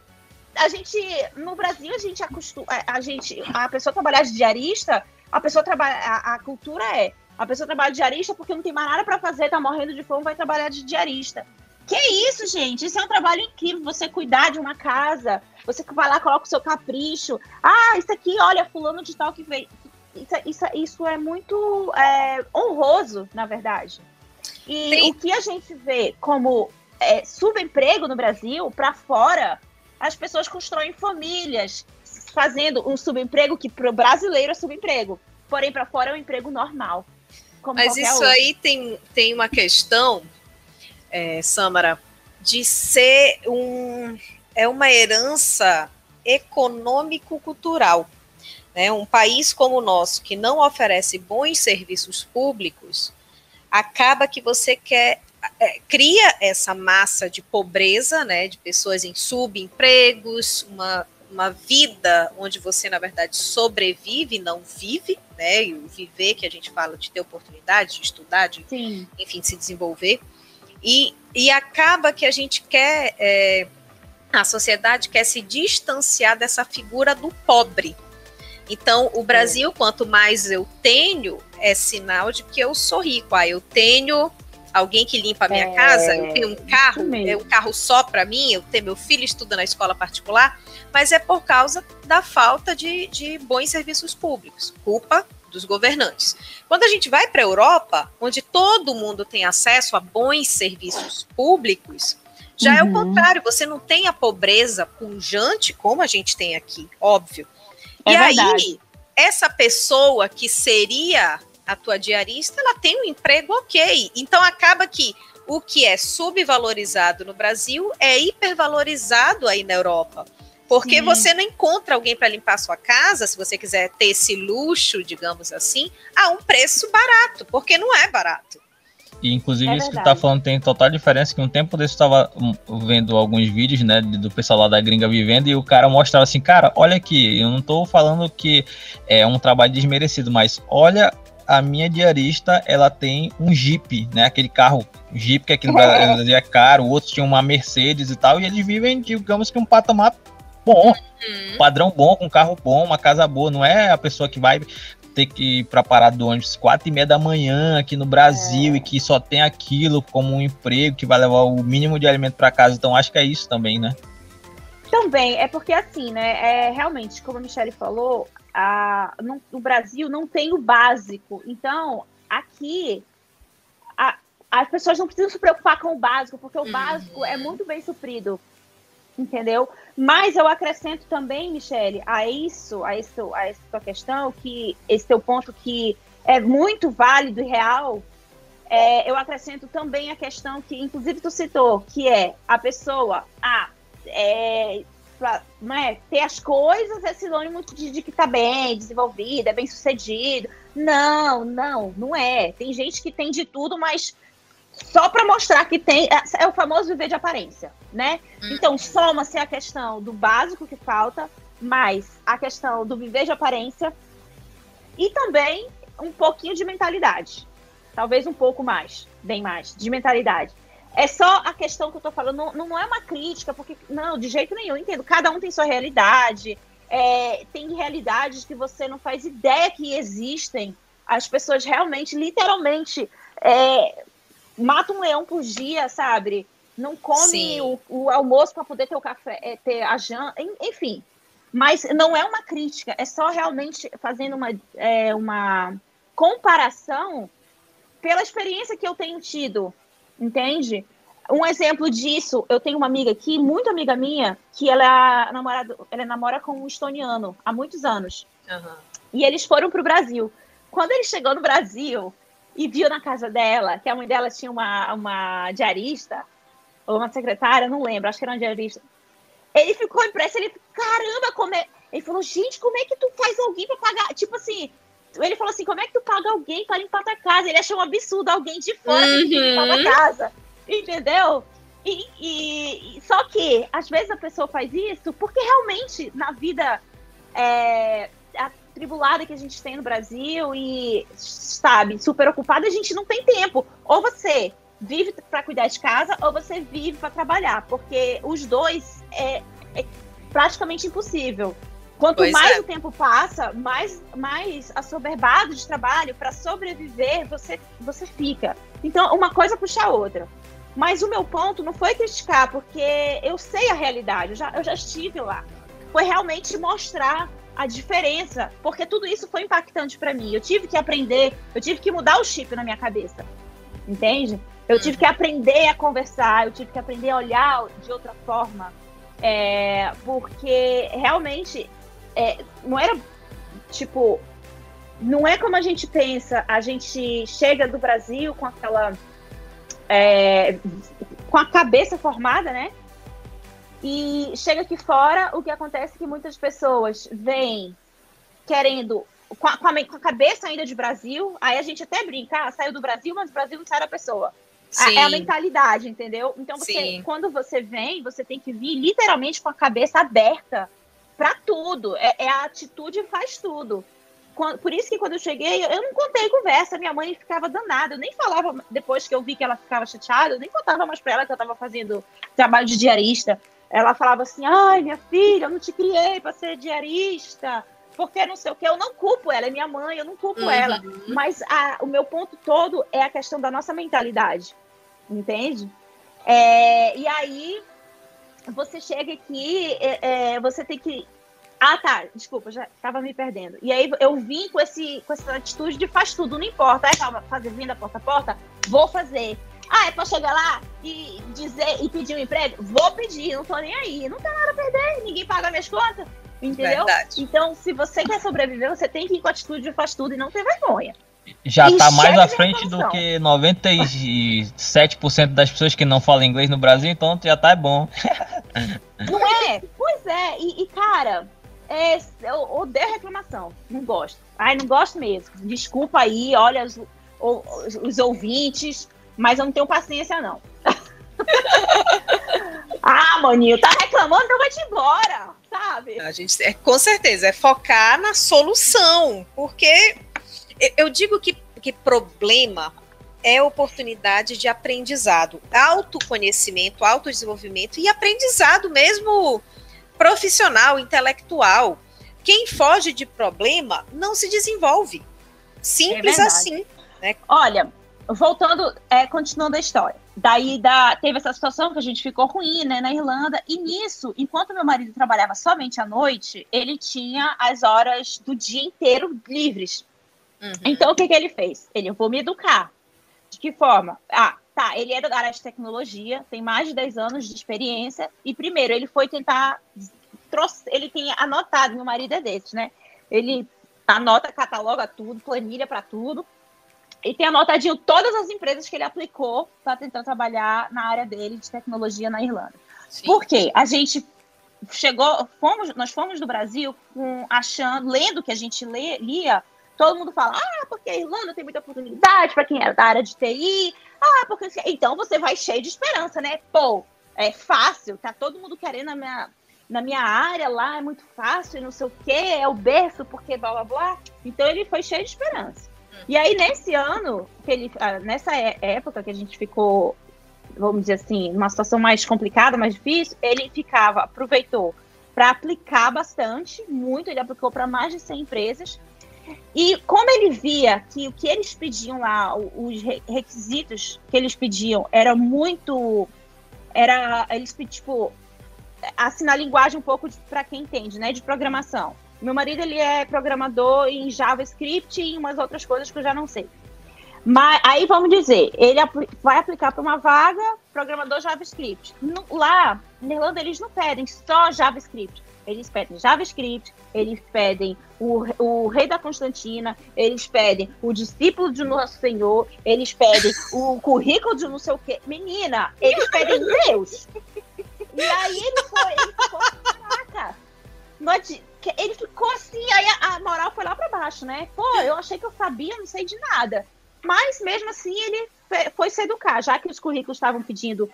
A gente, no Brasil, a gente acostuma, a gente, a pessoa trabalhar de diarista, a pessoa trabalha, a, a cultura é, a pessoa trabalha de diarista porque não tem mais nada para fazer, tá morrendo de fome, vai trabalhar de diarista. Que isso, gente? Isso é um trabalho incrível. Você cuidar de uma casa, você vai lá, coloca o seu capricho. Ah, isso aqui, olha, fulano de tal que veio. Isso, isso, isso é muito é, honroso, na verdade. E Sim. o que a gente vê como é, subemprego no Brasil, para fora, as pessoas constroem famílias fazendo um subemprego que para o brasileiro é subemprego, porém para fora é um emprego normal. Mas isso outro. aí tem, tem uma questão, é, Samara, de ser um é uma herança econômico-cultural. Né? Um país como o nosso, que não oferece bons serviços públicos, acaba que você quer é, cria essa massa de pobreza, né, de pessoas em subempregos, uma uma vida onde você, na verdade, sobrevive, não vive, né? E o viver que a gente fala de ter oportunidade, de estudar, de, Sim. enfim, de se desenvolver. E, e acaba que a gente quer, é, a sociedade quer se distanciar dessa figura do pobre. Então, o Brasil, é. quanto mais eu tenho, é sinal de que eu sou rico. Ah, eu tenho alguém que limpa a minha é, casa, eu tenho um carro, é um carro só para mim, eu tenho meu filho estuda na escola particular, mas é por causa da falta de, de bons serviços públicos, culpa dos governantes. Quando a gente vai para a Europa, onde todo mundo tem acesso a bons serviços públicos, já uhum. é o uhum. contrário, você não tem a pobreza pujante como a gente tem aqui, óbvio. É e verdade. aí, essa pessoa que seria a tua diarista, ela tem um emprego ok. Então acaba que o que é subvalorizado no Brasil é hipervalorizado aí na Europa. Porque Sim. você não encontra alguém para limpar a sua casa, se você quiser ter esse luxo, digamos assim, a um preço barato, porque não é barato. E inclusive é isso que tu tá falando tem total diferença, que um tempo desse eu tava hum, vendo alguns vídeos, né, do pessoal lá da gringa vivendo, e o cara mostrava assim, cara, olha aqui, eu não tô falando que é um trabalho desmerecido, mas olha a minha diarista, ela tem um Jeep, né? Aquele carro Jeep que aqui no Brasil é caro, outros tinham uma Mercedes e tal, e eles vivem, digamos que um patamar bom, uhum. padrão bom, com carro bom, uma casa boa, não é a pessoa que vai ter que ir para parada do ônibus quatro e meia da manhã aqui no Brasil é. e que só tem aquilo como um emprego que vai levar o mínimo de alimento para casa, então acho que é isso também, né? Também, é porque assim, né, é, realmente, como a Michelle falou, a, no, Brasil não tem o básico. Então, aqui, a, as pessoas não precisam se preocupar com o básico, porque o uhum. básico é muito bem suprido. Entendeu? Mas eu acrescento também, Michele, a isso, a, isso, a essa questão, que esse teu ponto que é muito válido e real, é, eu acrescento também a questão que, inclusive, tu citou, que é a pessoa, ah, é, pra, é, ter as coisas é sinônimo de, de que tá bem desenvolvida, é bem sucedido. Não, não, não é. Tem gente que tem de tudo, mas só para mostrar que tem. É, é o famoso viver de aparência, né? Hum. Então, soma-se a questão do básico que falta, mais a questão do viver de aparência e também um pouquinho de mentalidade. Talvez um pouco mais, bem mais, de mentalidade. É só a questão que eu tô falando, não, não é uma crítica, porque, não, de jeito nenhum, entendo. Cada um tem sua realidade, é, tem realidades que você não faz ideia que existem. As pessoas realmente, literalmente, é, mata um leão por dia, sabe? Não come o, o, almoço para poder ter o café, é, ter a janta, enfim. Mas não é uma crítica, é só realmente fazendo uma, é, uma comparação pela experiência que eu tenho tido, entende? Um exemplo disso, eu tenho uma amiga aqui, muito amiga minha, que ela é namorada, ela namora com um estoniano há muitos anos. Uhum. E eles foram para o Brasil. Quando ele chegou no Brasil, e viu na casa dela que a mãe dela tinha uma, uma diarista, ou uma secretária, não lembro, acho que era uma diarista. Ele ficou impresso, ele, caramba, como é. Ele falou, gente, como é que tu faz alguém para pagar? Tipo assim, ele falou assim, como é que tu paga alguém para limpar tua casa? Ele achou um absurdo alguém de fora uhum. limpar a casa. Entendeu? E, e, só que, às vezes, a pessoa faz isso porque realmente, na vida é, tribulada que a gente tem no Brasil e, sabe, super ocupada, a gente não tem tempo. Ou você vive para cuidar de casa, ou você vive para trabalhar, porque os dois é, é praticamente impossível. Quanto pois mais é. o tempo passa, mais, mais assoberbado de trabalho para sobreviver você, você fica. Então, uma coisa puxa a outra. Mas o meu ponto não foi criticar, porque eu sei a realidade, eu já, eu já estive lá. Foi realmente mostrar a diferença, porque tudo isso foi impactante para mim. Eu tive que aprender, eu tive que mudar o chip na minha cabeça, entende? Eu tive que aprender a conversar, eu tive que aprender a olhar de outra forma, é, porque realmente é, não era tipo, não é como a gente pensa. A gente chega do Brasil com aquela é, com a cabeça formada, né? E chega aqui fora, o que acontece é que muitas pessoas vêm querendo, com a, com a, cabeça ainda de Brasil, aí a gente até brinca, ah, saiu do Brasil, mas o Brasil não sai da pessoa. Sim. É a mentalidade, entendeu? Então, você, quando você vem, você tem que vir literalmente com a cabeça aberta para tudo. É, é, a atitude faz tudo. Por isso que quando eu cheguei, eu não contei conversa, minha mãe ficava danada. Eu nem falava, depois que eu vi que ela ficava chateada, eu nem contava mais para ela que eu estava fazendo trabalho de diarista ela falava assim: ai, minha filha, eu não te criei para ser diarista, porque não sei o que. Eu não culpo ela, é minha mãe, eu não culpo uhum. ela. Mas a, o meu ponto todo é a questão da nossa mentalidade, entende? É, e aí, você chega aqui, é, é, você tem que. Ah, tá, desculpa, já estava me perdendo. E aí eu vim com, esse, com essa atitude de faz tudo, não importa. É, calma, fazer vinda porta a porta? Vou fazer. Ah, é pra chegar lá e dizer e pedir um emprego? Vou pedir, não tô nem aí. Não tem nada a perder, ninguém paga minhas contas. Entendeu? Verdade. Então, se você quer sobreviver, você tem que ir com a atitude de faz tudo e não ter vergonha. Já e tá mais à frente do que 97% das pessoas que não falam inglês no Brasil, então já tá bom. Não é? Pois é. E, e cara, é, eu odeio reclamação. Não gosto. Ai, não gosto mesmo. Desculpa aí, olha os, os, os ouvintes mas eu não tenho paciência, não. ah, maninho, tá reclamando, então vai-te embora, sabe? A gente, é, com certeza, é focar na solução, porque eu digo que, que problema é oportunidade de aprendizado, autoconhecimento, autodesenvolvimento e aprendizado mesmo profissional, intelectual. Quem foge de problema não se desenvolve. Simples é assim. Né? Olha, voltando, é, continuando a história. Daí da, teve essa situação que a gente ficou ruim, né, na Irlanda. E nisso, enquanto meu marido trabalhava somente à noite, ele tinha as horas do dia inteiro livres. Uhum. Então, o que, que ele fez? Ele, eu vou me educar. De que forma? Ah, tá, ele era da área de tecnologia, tem mais de 10 anos de experiência, e primeiro, ele foi tentar, trouxe, ele tem anotado, meu marido é desse, né? Ele anota, cataloga tudo, planilha para tudo, e tem anotadinho todas as empresas que ele aplicou para tentar trabalhar na área dele de tecnologia na Irlanda. Sim. Por quê? A gente chegou, fomos, nós fomos do Brasil com, achando, lendo que a gente lê, lia, todo mundo fala, ah, porque a Irlanda tem muita oportunidade para quem é da área de TI, ah, porque então você vai cheio de esperança, né? Pô, é fácil, tá todo mundo querendo na minha, na minha área lá, é muito fácil, não sei o quê, é o berço, porque blá blá blá. Então ele foi cheio de esperança. E aí, nesse ano, que ele, ah, nessa é, época que a gente ficou vamos dizer assim, numa situação mais complicada, mais difícil, ele ficava, aproveitou para aplicar bastante, muito, ele aplicou para mais de 100 empresas. E como ele via que o que eles pediam lá, os requisitos que eles pediam, era muito. Era. Eles tipo. Assim, na linguagem um pouco para quem entende, né? De programação. Meu marido ele é programador em JavaScript e umas outras coisas que eu já não sei. Mas aí vamos dizer, ele vai aplicar para uma vaga programador JavaScript. No, lá, na Irlanda, eles não pedem só JavaScript. Eles pedem JavaScript, eles pedem o, o rei da Constantina, eles pedem o discípulo de Nosso Senhor, eles pedem o currículo de não sei o quê. Menina, eles pedem Deus. E aí ele foi, ele ficou, caraca, ele ficou assim, aí a, a moral foi lá para baixo, né? Pô, eu achei que eu sabia, não sei de nada. Mas mesmo assim ele foi se educar, já que os currículos estavam pedindo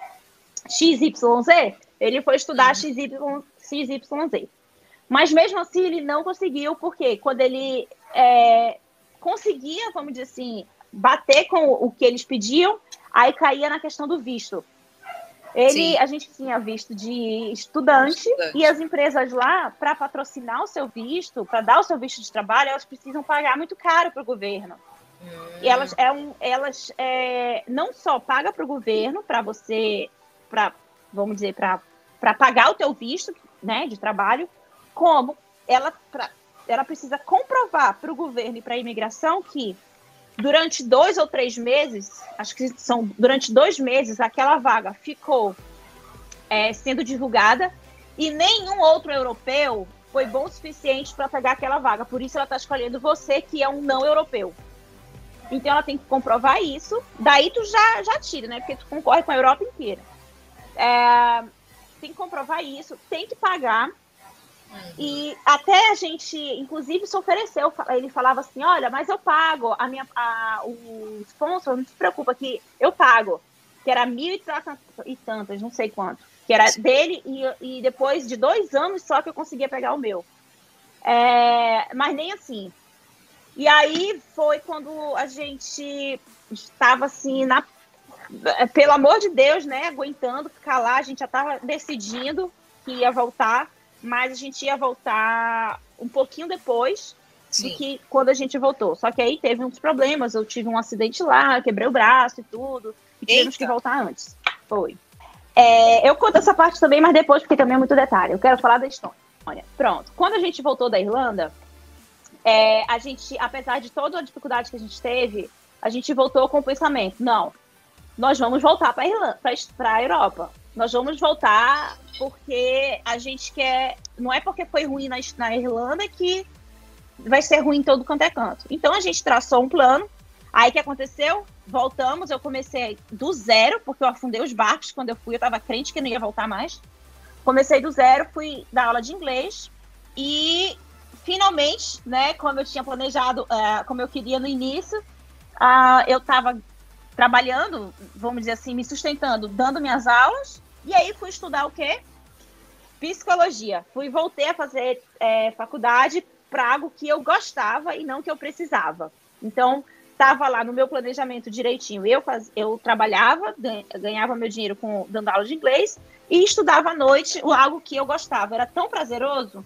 XYZ, ele foi estudar XY, XYZ. Mas mesmo assim ele não conseguiu, porque quando ele é, conseguia, vamos dizer assim, bater com o que eles pediam, aí caía na questão do visto. Ele, Sim. a gente tinha visto de estudante, estudante. e as empresas lá, para patrocinar o seu visto, para dar o seu visto de trabalho, elas precisam pagar muito caro para o governo. E elas, é um, elas é, não só paga para o governo, para você, para vamos dizer, para pagar o teu visto né, de trabalho, como ela, pra, ela precisa comprovar para o governo e para a imigração que durante dois ou três meses, acho que são durante dois meses, aquela vaga ficou é, sendo divulgada e nenhum outro europeu foi bom o suficiente para pegar aquela vaga. Por isso ela está escolhendo você, que é um não europeu. Então ela tem que comprovar isso. Daí tu já, já tira, né? Porque tu concorre com a Europa inteira. É, tem que comprovar isso, tem que pagar. E até a gente, inclusive, se ofereceu. Ele falava assim: olha, mas eu pago a minha, a, o sponsor, não se preocupa que eu pago. Que era mil e tantas, não sei quanto. Que era dele, e, e depois de dois anos só que eu conseguia pegar o meu. É, mas nem assim. E aí foi quando a gente estava assim, na, pelo amor de Deus, né, aguentando ficar lá, a gente já estava decidindo que ia voltar, mas a gente ia voltar um pouquinho depois Sim. do que quando a gente voltou. Só que aí teve uns problemas, eu tive um acidente lá, quebrei o braço e tudo, e tivemos que voltar antes. Foi. É, eu conto essa parte também, mas depois, porque também é muito detalhe. Eu quero falar da história. Olha, pronto. Quando a gente voltou da Irlanda, é, a gente, apesar de toda a dificuldade que a gente teve, a gente voltou com o pensamento: não, nós vamos voltar para a Europa. Nós vamos voltar porque a gente quer. Não é porque foi ruim na, na Irlanda que vai ser ruim em todo quanto é canto. Então a gente traçou um plano. Aí o que aconteceu? Voltamos, eu comecei do zero, porque eu afundei os barcos quando eu fui, eu estava crente que não ia voltar mais. Comecei do zero, fui dar aula de inglês e finalmente, né, como eu tinha planejado, uh, como eu queria no início, uh, eu estava trabalhando, vamos dizer assim, me sustentando, dando minhas aulas, e aí fui estudar o quê? Psicologia. Fui voltei a fazer é, faculdade para algo que eu gostava e não que eu precisava. Então, estava lá no meu planejamento direitinho. Eu, faz, eu trabalhava, ganhava meu dinheiro com dando aula de inglês e estudava à noite algo que eu gostava. Era tão prazeroso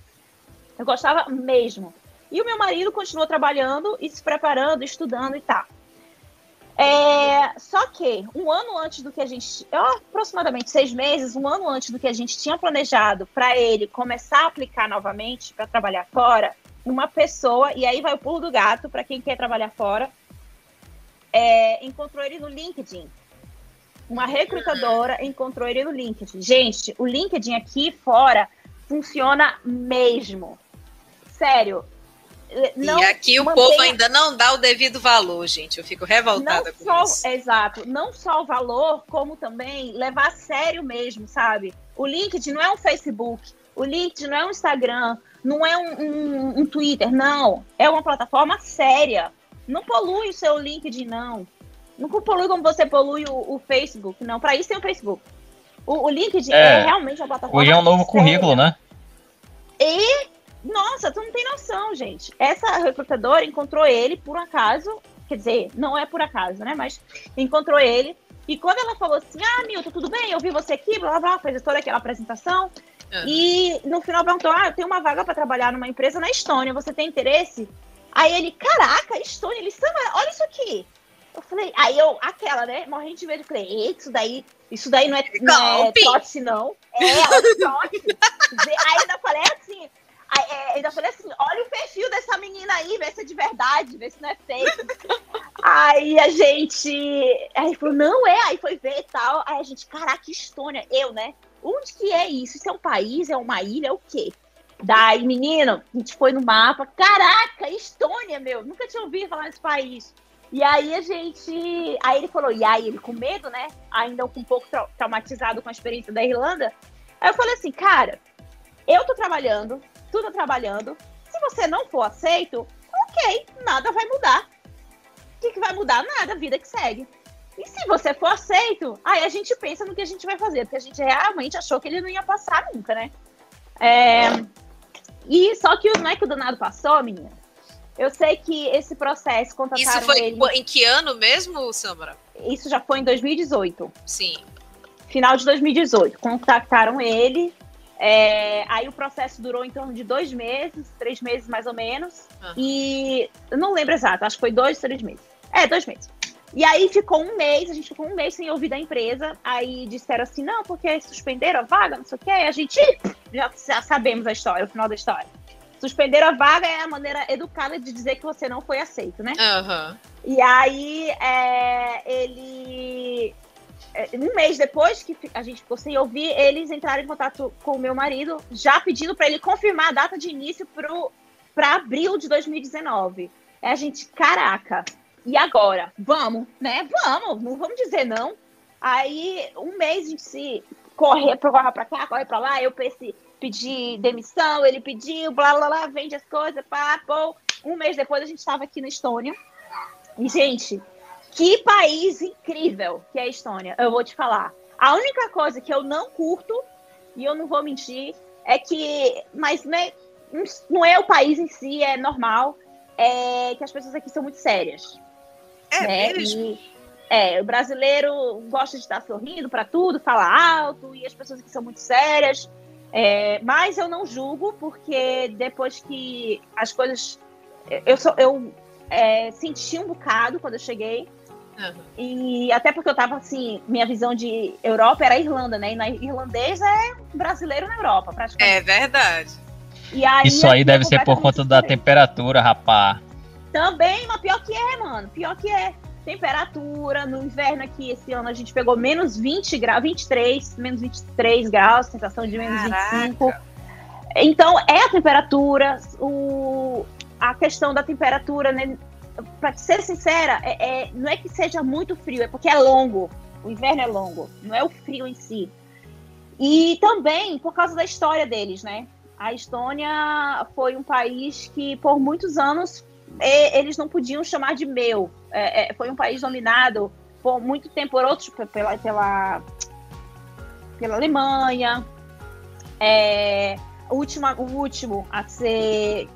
eu gostava mesmo. E o meu marido continuou trabalhando e se preparando, estudando e tal. É, só que um ano antes do que a gente, aproximadamente seis meses, um ano antes do que a gente tinha planejado para ele começar a aplicar novamente para trabalhar fora, uma pessoa, e aí vai o pulo do gato para quem quer trabalhar fora, é, encontrou ele no LinkedIn. Uma recrutadora encontrou ele no LinkedIn. Gente, o LinkedIn aqui fora funciona mesmo. Sério. Não e aqui o mantenha... povo ainda não dá o devido valor, gente. Eu fico revoltada não com isso. Exato. Não só o valor, como também levar a sério mesmo, sabe? O LinkedIn não é um Facebook. O LinkedIn não é um Instagram. Não é um, um, um Twitter. Não. É uma plataforma séria. Não polui o seu LinkedIn, não. Não polui como você polui o, o Facebook, não. Para isso tem o Facebook. O, o LinkedIn é, é, realmente uma plataforma. Hoje é um novo séria. currículo, né? E, nossa, tu não tem noção, gente. Essa recrutadora encontrou ele por acaso. Quer dizer, não é por acaso, né? Mas encontrou ele. E quando ela falou assim: Ah, Milton, tudo bem? Eu vi você aqui, blá blá blá, fez toda aquela apresentação. Uhum. E no final perguntou: Ah, eu tenho uma vaga para trabalhar numa empresa na Estônia, você tem interesse? Aí ele, caraca, Estônia, ele, olha isso aqui. Eu falei, aí eu, aquela, né, morrendo de medo, eu falei, isso daí, isso daí não é, não é trote, não. É, é trote. aí ainda falei assim, é, ainda falei assim, olha o perfil dessa menina aí, vê se é de verdade, vê se não é fake. aí a gente, aí falou, não é, aí foi ver e tal. Aí a gente, caraca, Estônia, eu, né? Onde que é isso? Isso é um país, é uma ilha, é o quê? Daí, menino, a gente foi no mapa. Caraca, Estônia, meu. Nunca tinha ouvido falar nesse país. E aí a gente. Aí ele falou, e aí ele com medo, né? Ainda um pouco tra traumatizado com a experiência da Irlanda. Aí eu falei assim, cara, eu tô trabalhando, tu tá trabalhando. Se você não for aceito, ok, nada vai mudar. O que, que vai mudar? Nada, vida que segue. E se você for aceito, aí a gente pensa no que a gente vai fazer, porque a gente realmente achou que ele não ia passar nunca, né? É, e só que não é que o danado passou, menina. Eu sei que esse processo contrataram Isso foi ele... em que ano mesmo, Samara? Isso já foi em 2018. Sim. Final de 2018. Contactaram ele. É... aí o processo durou em torno de dois meses, três meses mais ou menos. Uhum. E eu não lembro exato, acho que foi dois, três meses. É, dois meses. E aí ficou um mês, a gente ficou um mês sem ouvir da empresa. Aí disseram assim, não, porque suspenderam a vaga, não sei o quê. Aí a gente já, já sabemos a história, o final da história. Suspender a vaga é a maneira educada de dizer que você não foi aceito, né? Uhum. E aí é, ele. É, um mês depois que a gente ficou sem ouvir, eles entraram em contato com o meu marido, já pedindo para ele confirmar a data de início para abril de 2019. É a gente, caraca, e agora? Vamos, né? Vamos, não vamos dizer não. Aí, um mês a gente se correr, corre pra cá, corre pra lá, eu pensei, pedi demissão, ele pediu, blá blá blá, vende as coisas, pá, pô. Um mês depois a gente estava aqui na Estônia. E, gente, que país incrível que é a Estônia. Eu vou te falar. A única coisa que eu não curto, e eu não vou mentir, é que. Mas né, não é o país em si, é normal. É que as pessoas aqui são muito sérias. É né? E, é, o brasileiro gosta de estar sorrindo para tudo, fala alto, e as pessoas aqui são muito sérias. É, mas eu não julgo, porque depois que as coisas. Eu, sou, eu é, senti um bocado quando eu cheguei. Uhum. E até porque eu tava assim, minha visão de Europa era Irlanda, né? E na irlandês é brasileiro na Europa, praticamente. É verdade. Aí, Isso aí deve ser por conta da temperatura, rapá. Também, mas pior que é, mano. Pior que é. Temperatura, no inverno aqui, esse ano a gente pegou menos 20 graus, 23, menos 23 graus, sensação de menos Caraca. 25. Então, é a temperatura, o, a questão da temperatura, né? Pra ser sincera, é, é, não é que seja muito frio, é porque é longo. O inverno é longo, não é o frio em si. E também por causa da história deles, né? A Estônia foi um país que por muitos anos eles não podiam chamar de meu. É, é, foi um país dominado por muito tempo por outros, pela, pela, pela Alemanha. É, o, último, o último a ser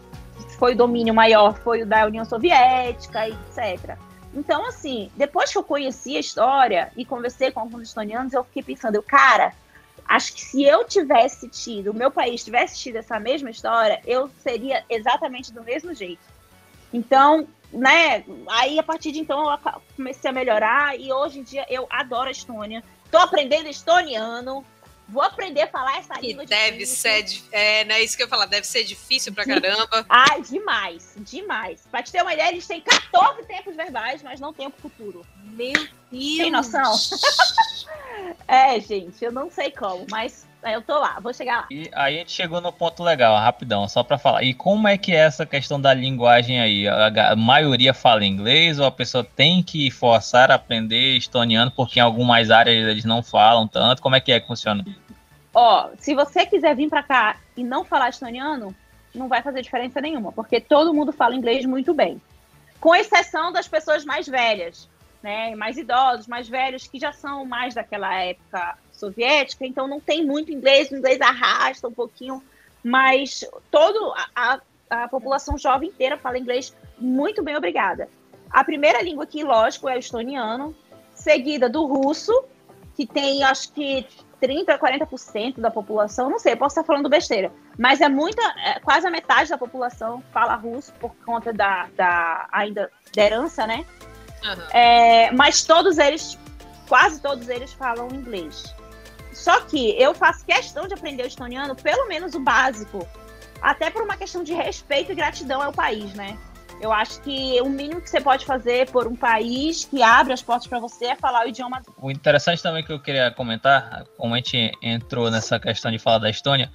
foi o domínio maior foi o da União Soviética, etc. Então, assim, depois que eu conheci a história e conversei com alguns estonianos, eu fiquei pensando, eu, cara, acho que se eu tivesse tido, o meu país tivesse tido essa mesma história, eu seria exatamente do mesmo jeito. Então, né, aí a partir de então eu comecei a melhorar e hoje em dia eu adoro a Estônia. Tô aprendendo estoniano, vou aprender a falar essa que língua deve difícil. ser, é, não é isso que eu ia falar, deve ser difícil pra caramba. Ai, demais, demais. Pra te ter uma ideia, eles têm 14 tempos verbais, mas não tempo futuro. Meu Deus! Tem noção? É, gente, eu não sei como, mas eu tô lá, vou chegar lá. E aí a gente chegou no ponto legal, rapidão, só para falar. E como é que é essa questão da linguagem aí? A, maioria fala inglês ou a pessoa tem que forçar a aprender estoniano porque em algumas áreas eles não falam tanto? Como é que é que funciona? Ó, se você quiser vir para cá e não falar estoniano, não vai fazer diferença nenhuma, porque todo mundo fala inglês muito bem. Com exceção das pessoas mais velhas, né, mais idosos, mais velhos, que já são mais daquela época soviética, então não tem muito inglês, o inglês arrasta um pouquinho, mas todo a, a, população jovem inteira fala inglês muito bem, obrigada. A primeira língua aqui, lógico, é o estoniano, seguida do russo, que tem, acho que 30% a 40% da população, não sei, posso estar falando besteira, mas é muita, é, quase a metade da população fala russo por conta da, da ainda da herança, né? Uhum. É, mas todos eles, quase todos eles falam inglês. Só que eu faço questão de aprender o estoniano, pelo menos o básico, até por uma questão de respeito e gratidão ao país, né? Eu acho que o mínimo que você pode fazer por um país que abre as portas para você é falar o idioma. O interessante também que eu queria comentar, como a gente entrou nessa questão de falar da Estônia,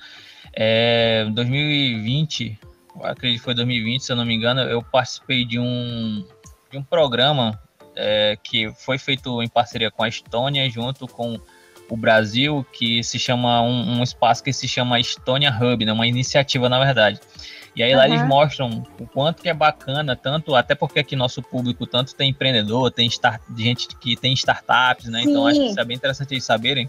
é 2020, acredito que foi 2020, se eu não me engano, eu participei de um, de um programa é, que foi feito em parceria com a Estônia, junto com o Brasil, que se chama um, um espaço que se chama Estônia Hub, né, uma iniciativa na verdade. E aí uhum. lá eles mostram o quanto que é bacana, tanto até porque aqui nosso público tanto tem empreendedor, tem start, gente que tem startups, né? Sim. Então acho que isso é bem interessante eles saberem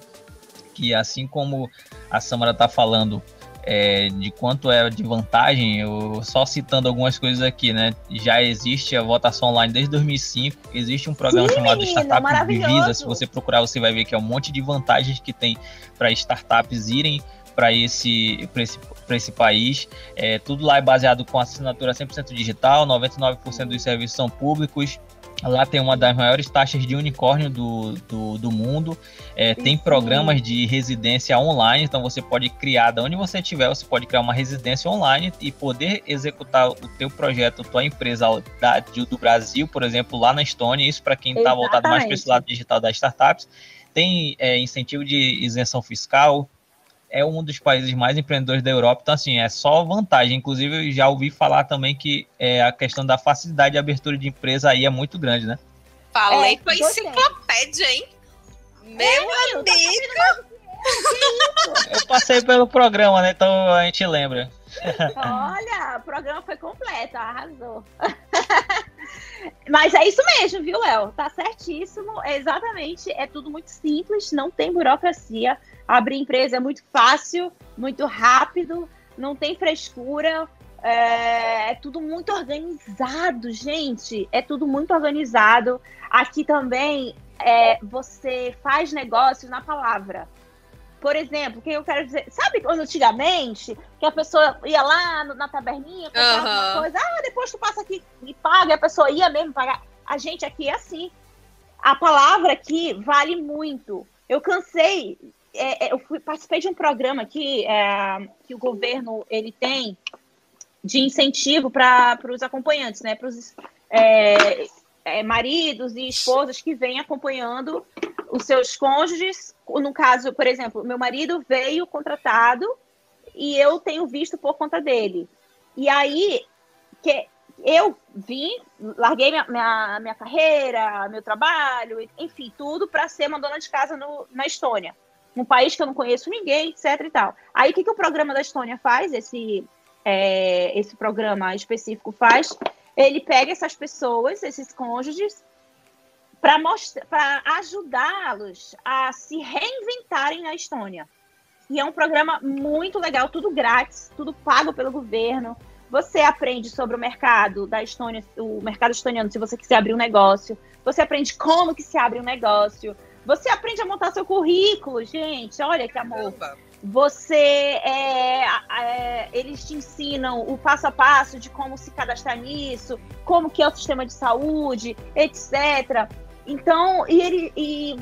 que assim como a Samara está falando é, de quanto é de vantagem, eu só citando algumas coisas aqui, né? Já existe a votação online desde 2005, existe um programa Sim, chamado menino, Startup Divisa, se você procurar você vai ver que é um monte de vantagens que tem para startups irem para esse, esse, esse país. É, tudo lá é baseado com assinatura 100% digital, 99% dos serviços são públicos. Lá tem uma das maiores taxas de unicórnio do, do, do mundo. É, tem programas de residência online, então você pode criar, de onde você estiver, você pode criar uma residência online e poder executar o teu projeto, tua empresa da, do Brasil, por exemplo, lá na Estônia. Isso para quem está voltado mais para esse lado digital das startups. Tem é, incentivo de isenção fiscal, é um dos países mais empreendedores da Europa, então assim, é só vantagem. Inclusive, eu já ouvi falar também que é, a questão da facilidade de abertura de empresa aí é muito grande, né? Falei é, com a enciclopédia, hein? Meu é, amigo! Eu passei pelo programa, né? Então a gente lembra. Olha, o programa foi completo, arrasou. Mas é isso mesmo, viu, Léo? Tá certíssimo. É exatamente, é tudo muito simples, não tem burocracia. Abrir empresa é muito fácil, muito rápido, não tem frescura. É, é tudo muito organizado, gente. É tudo muito organizado. Aqui também é, você faz negócio na palavra. Por exemplo, o que eu quero dizer? Sabe quando antigamente que a pessoa ia lá na taberninha, comprava uhum. uma coisa, ah, depois tu passa aqui e paga, e a pessoa ia mesmo pagar. A gente aqui é assim. A palavra aqui vale muito. Eu cansei. É, é, eu fui, participei de um programa aqui é, que o governo ele tem de incentivo para os acompanhantes, né? Para os é, é, maridos e esposas que vêm acompanhando os seus cônjuges. No caso, por exemplo, meu marido veio contratado e eu tenho visto por conta dele. E aí, que eu vim, larguei minha, minha, minha carreira, meu trabalho, enfim, tudo para ser uma dona de casa no, na Estônia. Um país que eu não conheço ninguém, etc e tal. Aí, o que, que o programa da Estônia faz? Esse, é, esse programa específico faz? Ele pega essas pessoas, esses cônjuges, para ajudá-los a se reinventarem na Estônia. E é um programa muito legal, tudo grátis, tudo pago pelo governo. Você aprende sobre o mercado da Estônia, o mercado estoniano, se você quiser abrir um negócio. Você aprende como que se abre um negócio. Você aprende a montar seu currículo, gente. Olha que amor. Você, é, é, eles te ensinam o passo a passo de como se cadastrar nisso, como que é o sistema de saúde, etc. Então, e, ele, e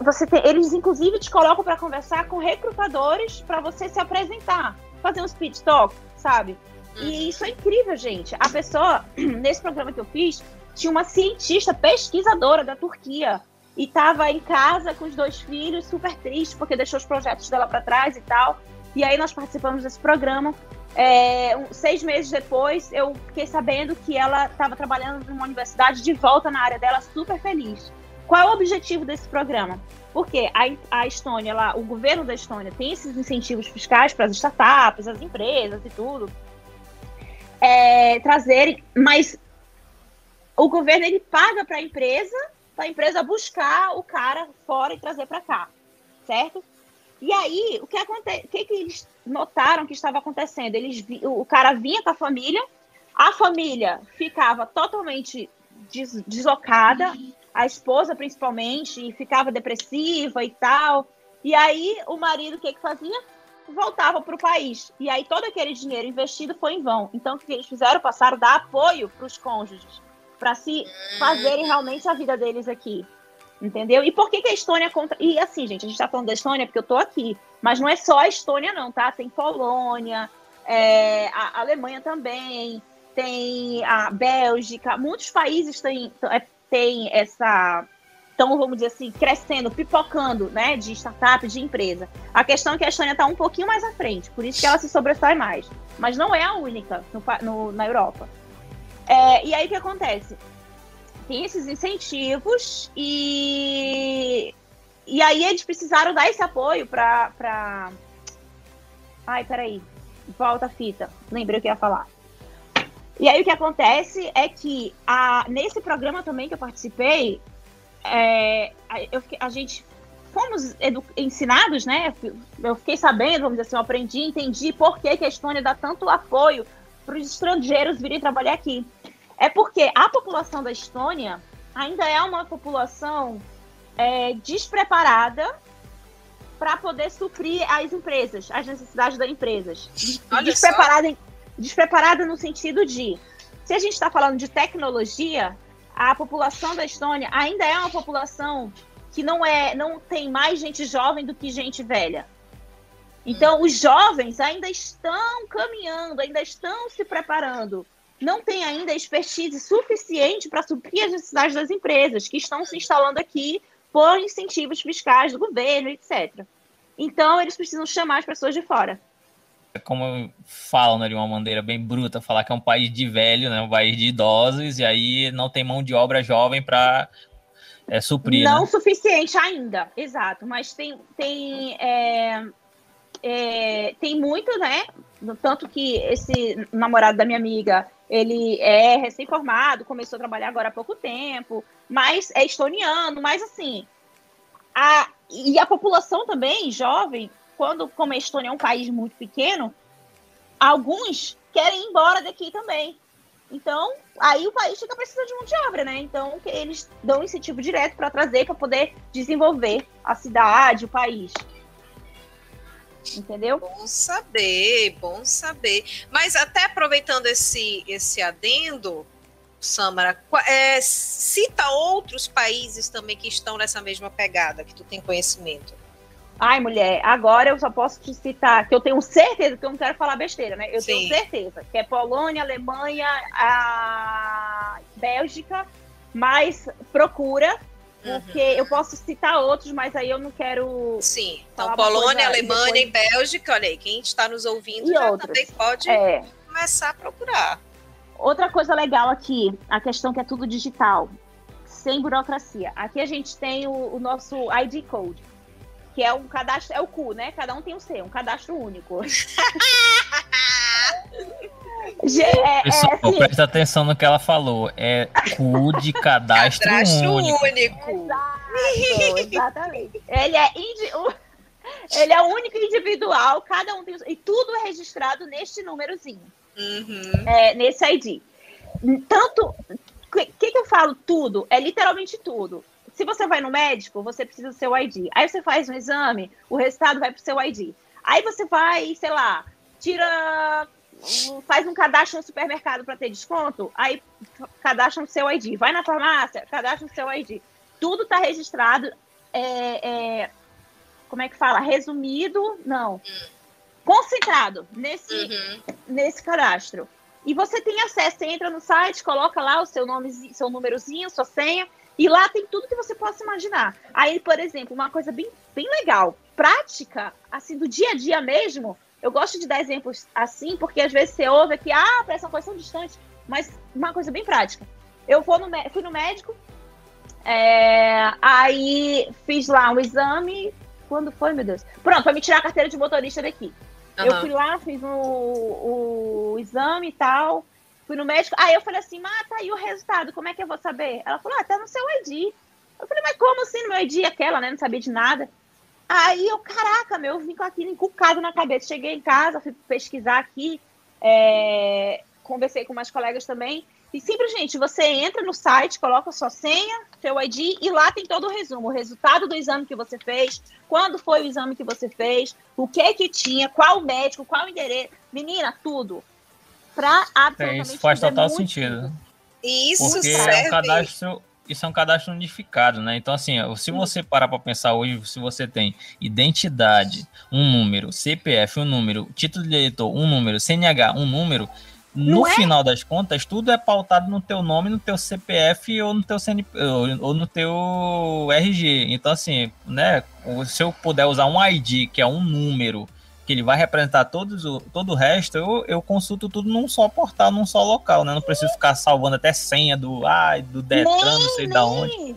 você tem, eles inclusive te colocam para conversar com recrutadores para você se apresentar, fazer um speed talk, sabe? E uhum. isso é incrível, gente. A pessoa, nesse programa que eu fiz, tinha uma cientista pesquisadora da Turquia e estava em casa com os dois filhos, super triste, porque deixou os projetos dela para trás e tal. E aí nós participamos desse programa. É, um, seis meses depois, eu fiquei sabendo que ela estava trabalhando numa universidade de volta na área dela, super feliz. Qual é o objetivo desse programa? Porque a, a Estônia, lá, o governo da Estônia tem esses incentivos fiscais para as startups, as empresas e tudo, é, trazerem, mas o governo ele paga para a empresa, para a empresa buscar o cara fora e trazer para cá, certo? E aí, o que acontece? O que, que eles notaram que estava acontecendo? Eles o cara vinha com a família, a família ficava totalmente des deslocada, a esposa principalmente, e ficava depressiva e tal. E aí o marido o que que fazia? Voltava para o país. E aí todo aquele dinheiro investido foi em vão. Então o que eles fizeram? Passaram a dar apoio para os cônjuges, para se fazerem realmente a vida deles aqui. Entendeu? E por que, que a Estônia contra. E assim, gente, a gente está falando da Estônia porque eu estou aqui. Mas não é só a Estônia, não, tá? Tem Polônia, é, a Alemanha também, tem a Bélgica, muitos países têm, é, têm essa. Estão, vamos dizer assim, crescendo, pipocando, né? De startup, de empresa. A questão é que a Estônia está um pouquinho mais à frente, por isso que ela se sobressai mais. Mas não é a única no, no, na Europa. É, e aí o que acontece? tem esses incentivos e e aí eles precisaram dar esse apoio para pra... ai peraí volta a fita lembrei o que ia falar e aí o que acontece é que a, nesse programa também que eu participei é, eu, a gente fomos ensinados, né? Eu fiquei sabendo, vamos dizer assim, eu aprendi, entendi por que, que a Estônia dá tanto apoio para os estrangeiros virem trabalhar aqui. É porque a população da Estônia ainda é uma população é, despreparada para poder suprir as empresas, as necessidades das empresas. Despreparada, despreparada no sentido de, se a gente está falando de tecnologia, a população da Estônia ainda é uma população que não é, não tem mais gente jovem do que gente velha. Então, os jovens ainda estão caminhando, ainda estão se preparando não tem ainda expertise suficiente para suprir as necessidades das empresas que estão se instalando aqui por incentivos fiscais do governo, etc. Então, eles precisam chamar as pessoas de fora. É como falam né, de uma maneira bem bruta, falar que é um país de velho, né, um país de idosos, e aí não tem mão de obra jovem para é, suprir. Não né? suficiente ainda, exato. Mas tem, tem, é, é, tem muito, né? Tanto que esse namorado da minha amiga, ele é recém-formado, começou a trabalhar agora há pouco tempo, mas é estoniano, mas assim, a, e a população também, jovem, quando, como a Estônia é um país muito pequeno, alguns querem ir embora daqui também. Então, aí o país fica precisando de mão de obra, né? Então, eles dão incentivo direto para trazer, para poder desenvolver a cidade, o país. Entendeu? Bom saber, bom saber. Mas até aproveitando esse, esse adendo, Samara, é, cita outros países também que estão nessa mesma pegada, que tu tem conhecimento. Ai, mulher, agora eu só posso te citar, que eu tenho certeza, que eu não quero falar besteira, né? Eu Sim. tenho certeza que é Polônia, Alemanha, a Bélgica, mas procura porque uhum. eu posso citar outros, mas aí eu não quero. Sim. Então, Polônia, Alemanha e, depois... e Bélgica, olha aí, quem está nos ouvindo e já outros. também pode é. começar a procurar. Outra coisa legal aqui, a questão que é tudo digital, sem burocracia. Aqui a gente tem o, o nosso ID Code, que é um cadastro, é o cu, né? Cada um tem o seu, um cadastro único. É, Pessoal, é, assim, presta atenção no que ela falou. É cu de cadastro, cadastro único. único. Exato, exatamente. Ele é, indi... ele é único individual, cada um tem. E tudo é registrado neste númerozinho. Uhum. É, nesse ID. Tanto. O que, que eu falo? Tudo. É literalmente tudo. Se você vai no médico, você precisa do seu ID. Aí você faz um exame, o resultado vai pro seu ID. Aí você vai, sei lá, tira faz um cadastro no supermercado para ter desconto, aí cadastra no seu ID. Vai na farmácia, cadastra no seu ID. Tudo está registrado. É, é, como é que fala? Resumido? Não. Concentrado nesse, uhum. nesse cadastro. E você tem acesso, você entra no site, coloca lá o seu nome, seu númerozinho, sua senha, E lá tem tudo que você possa imaginar. Aí, por exemplo, uma coisa bem, bem legal, prática, assim, do dia a dia mesmo. Eu gosto de dar exemplos assim, porque às vezes você ouve que, ah, parece uma coisa tão distante, mas uma coisa bem prática. Eu no, fui no médico, é, aí fiz lá um exame. Quando foi, meu Deus? Pronto, para me tirar a carteira de motorista daqui. Uhum. Eu fui lá, fiz o, o, exame e tal. Fui no médico. Aí eu falei assim, mas tá aí o resultado, como é que eu vou saber? Ela falou, ah, tá no seu ID. Eu falei, mas como assim no meu ID aquela, né? Não sabia de nada. Aí eu, caraca, meu, eu vim com aquilo encucado na cabeça. Cheguei em casa, fui pesquisar aqui, é, conversei com umas colegas também. E simplesmente você entra no site, coloca sua senha, seu ID e lá tem todo o resumo, o resultado do exame que você fez, quando foi o exame que você fez, o que que tinha, qual médico, qual endereço, menina, tudo. Para absolutamente é, Isso faz total sentido. Isso Porque serve. é um cadastro isso é um cadastro unificado, né? Então, assim, se você parar para pensar hoje, se você tem identidade, um número, CPF, um número, título de eleitor, um número, CNH, um número, no é? final das contas, tudo é pautado no teu nome, no teu CPF ou no teu CNP, ou no teu RG. Então, assim, né? Se eu puder usar um ID, que é um número, que ele vai representar todos o, todo o resto, eu, eu consulto tudo num só portal, num só local, né? Não preciso ficar salvando até senha do, ai, do Detran, nem, não sei nem. da onde.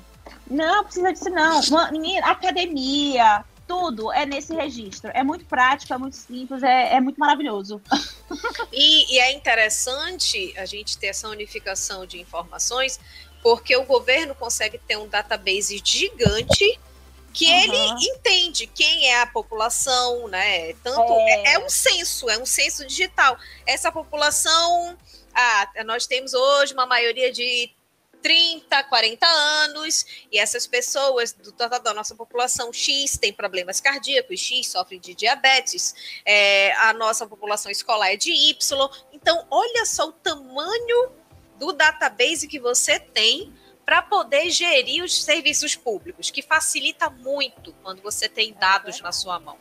Não, precisa disso não. Menina, academia, tudo é nesse registro. É muito prático, é muito simples, é, é muito maravilhoso. E, e, é interessante a gente ter essa unificação de informações, porque o governo consegue ter um database gigante que uhum. ele entende quem é a população, né? Tanto é. é. é um censo, é um censo digital. Essa população, ah, nós temos hoje uma maioria de 30, 40 anos, e essas pessoas do total da nossa população X tem problemas cardíacos, X sofre de diabetes, é, a nossa população escolar é de Y. Então, olha só o tamanho do database que você tem para poder gerir os serviços públicos, que facilita muito quando você tem é dados é na sua mão.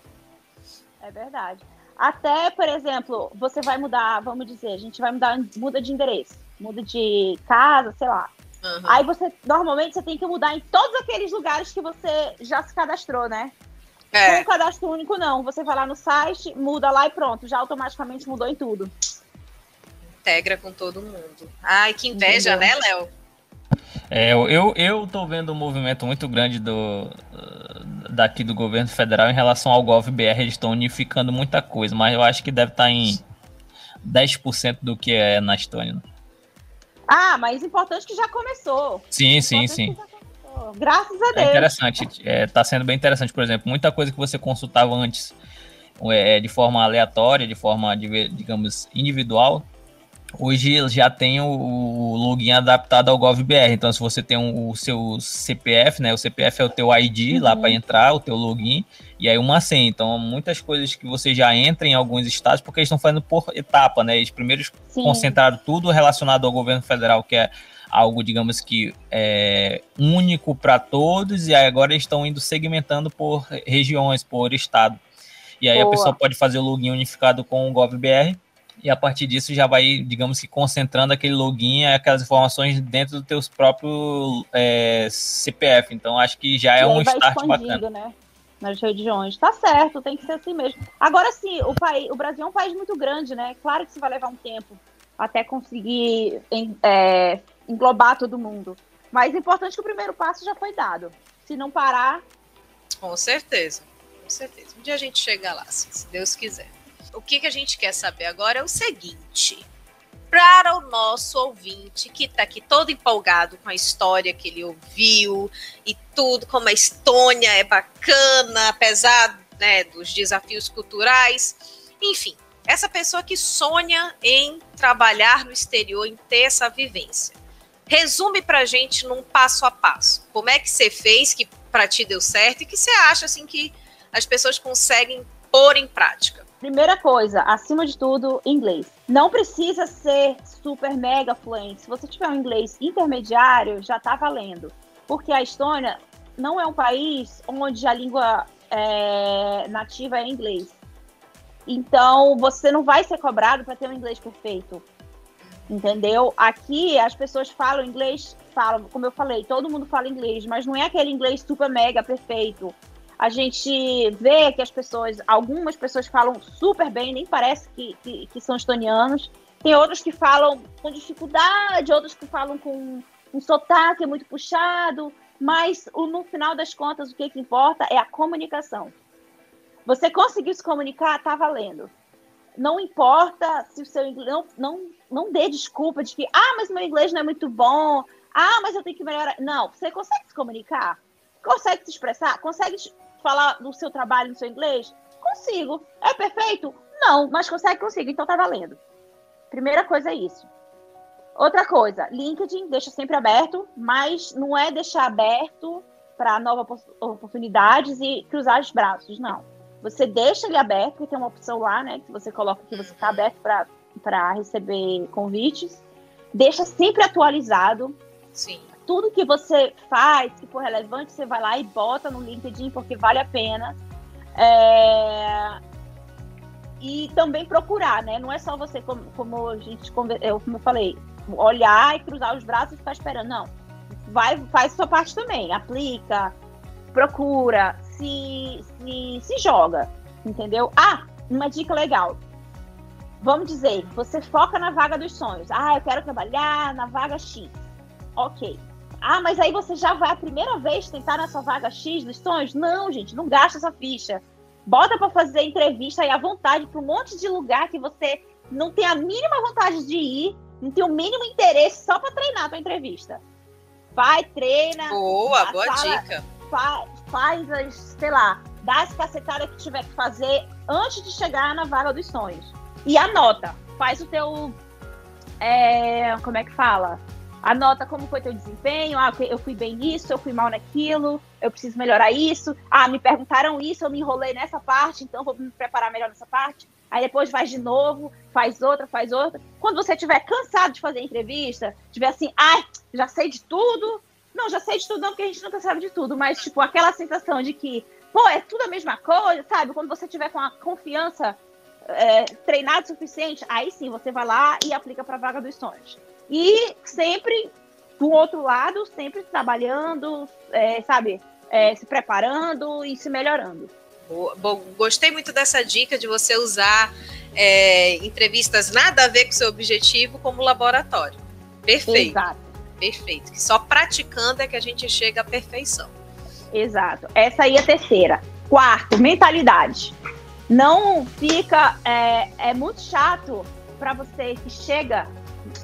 É verdade. Até, por exemplo, você vai mudar, vamos dizer, a gente vai mudar, muda de endereço, muda de casa, sei lá. Uhum. Aí você, normalmente, você tem que mudar em todos aqueles lugares que você já se cadastrou, né? É. Com o cadastro único, não. Você vai lá no site, muda lá e pronto, já automaticamente mudou em tudo. Integra com todo mundo. Ai, que inveja, Entendeu? né, Léo? É, eu, eu tô vendo um movimento muito grande do, daqui do governo federal em relação ao GovBR. Eles estão unificando muita coisa, mas eu acho que deve estar tá em 10% do que é na Estônia. Né? Ah, mas importante que já começou. Sim, sim, sim. Graças a é Deus. É interessante, é, tá sendo bem interessante, por exemplo, muita coisa que você consultava antes é, de forma aleatória, de forma, digamos, individual, hoje já tem o, login adaptado ao GovBR. Então, se você tem um, o seu CPF, né? O CPF é o teu ID uhum. lá para entrar, o teu login, e aí uma senha. Então, muitas coisas que você já entra em alguns estados, porque eles estão fazendo por etapa, né? Eles primeiro Sim. concentraram tudo relacionado ao governo federal, que é algo, digamos que é, único para todos, e agora eles estão indo segmentando por regiões, por estado. E aí Boa. a pessoa pode fazer o login unificado com o GovBR e a partir disso já vai, digamos que, concentrando aquele login, aquelas informações dentro do teus próprio é, CPF. Então, acho que já é um start bacana. Né? Nas regiões. Tá certo, tem que ser assim mesmo. Agora sim, o, país, o Brasil é um país muito grande, né? Claro que isso vai levar um tempo até conseguir é, englobar todo mundo. Mas é importante que o primeiro passo já foi dado. Se não parar. Com certeza, com certeza. Um dia a gente chega lá, se Deus quiser o que, que a gente quer saber agora é o seguinte. Para o nosso ouvinte que está aqui todo empolgado com a história que ele ouviu e tudo, como a Estônia é bacana, apesar né, dos desafios culturais, enfim, essa pessoa que sonha em trabalhar no exterior, em ter essa vivência. Resume para a gente num passo a passo. Como é que você fez que para ti deu certo e que você acha assim que as pessoas conseguem pôr em prática? Primeira coisa, acima de tudo, inglês. Não precisa ser super mega fluente. Se você tiver um inglês intermediário, já está valendo. Porque a Estônia não é um país onde a língua é, nativa é inglês. Então, você não vai ser cobrado para ter um inglês perfeito. Entendeu? Aqui as pessoas falam inglês, falam, como eu falei, todo mundo fala inglês, mas não é aquele inglês super mega perfeito. A gente vê que as pessoas, algumas pessoas falam super bem, nem parece que, que, que são estonianos. Tem outros que falam com dificuldade, outros que falam com um sotaque muito puxado, mas no final das contas, o que, que importa é a comunicação. Você conseguiu se comunicar, tá valendo. Não importa se o seu inglês. Não, não, não dê desculpa de que, ah, mas meu inglês não é muito bom. Ah, mas eu tenho que melhorar. Não, você consegue se comunicar? Consegue se expressar? Consegue falar do seu trabalho no seu inglês? Consigo. É perfeito? Não, mas consegue, consigo. Então tá valendo. Primeira coisa é isso. Outra coisa, LinkedIn deixa sempre aberto, mas não é deixar aberto para novas oportunidades e cruzar os braços, não. Você deixa ele aberto, porque tem uma opção lá, né? Que você coloca que você está aberto para receber convites. Deixa sempre atualizado. Sim. Tudo que você faz, que for relevante, você vai lá e bota no LinkedIn, porque vale a pena. É... E também procurar, né? Não é só você, como, como a gente eu, como eu falei, olhar e cruzar os braços e ficar esperando. Não. Vai, faz sua parte também. Aplica, procura, se, se, se joga, entendeu? Ah, uma dica legal. Vamos dizer, você foca na vaga dos sonhos. Ah, eu quero trabalhar na vaga X. Ok. Ah, mas aí você já vai a primeira vez tentar na sua vaga X dos sonhos? Não, gente, não gasta essa ficha. Bota para fazer entrevista aí à vontade para um monte de lugar que você não tem a mínima vontade de ir, não tem o mínimo interesse só para treinar para entrevista. Vai, treina. Boa, boa sala, dica. Faz, faz as, sei lá, dá as cacetadas que tiver que fazer antes de chegar na vaga dos sonhos. E anota, faz o teu. É, como é que fala? Anota como foi teu desempenho. Ah, eu fui bem nisso, eu fui mal naquilo, eu preciso melhorar isso. Ah, me perguntaram isso, eu me enrolei nessa parte, então vou me preparar melhor nessa parte. Aí depois faz de novo, faz outra, faz outra. Quando você estiver cansado de fazer entrevista, tiver assim, ai, já sei de tudo, não, já sei de tudo, não, porque a gente nunca sabe de tudo, mas, tipo, aquela sensação de que, pô, é tudo a mesma coisa, sabe? Quando você tiver com a confiança é, treinada o suficiente, aí sim você vai lá e aplica para a vaga dos sonhos. E sempre, do outro lado, sempre trabalhando, é, sabe? É, se preparando e se melhorando. Bom, gostei muito dessa dica de você usar é, entrevistas nada a ver com o seu objetivo como laboratório. Perfeito. Exato. Perfeito. Que só praticando é que a gente chega à perfeição. Exato. Essa aí é a terceira. Quarto, mentalidade. Não fica. É, é muito chato para você que chega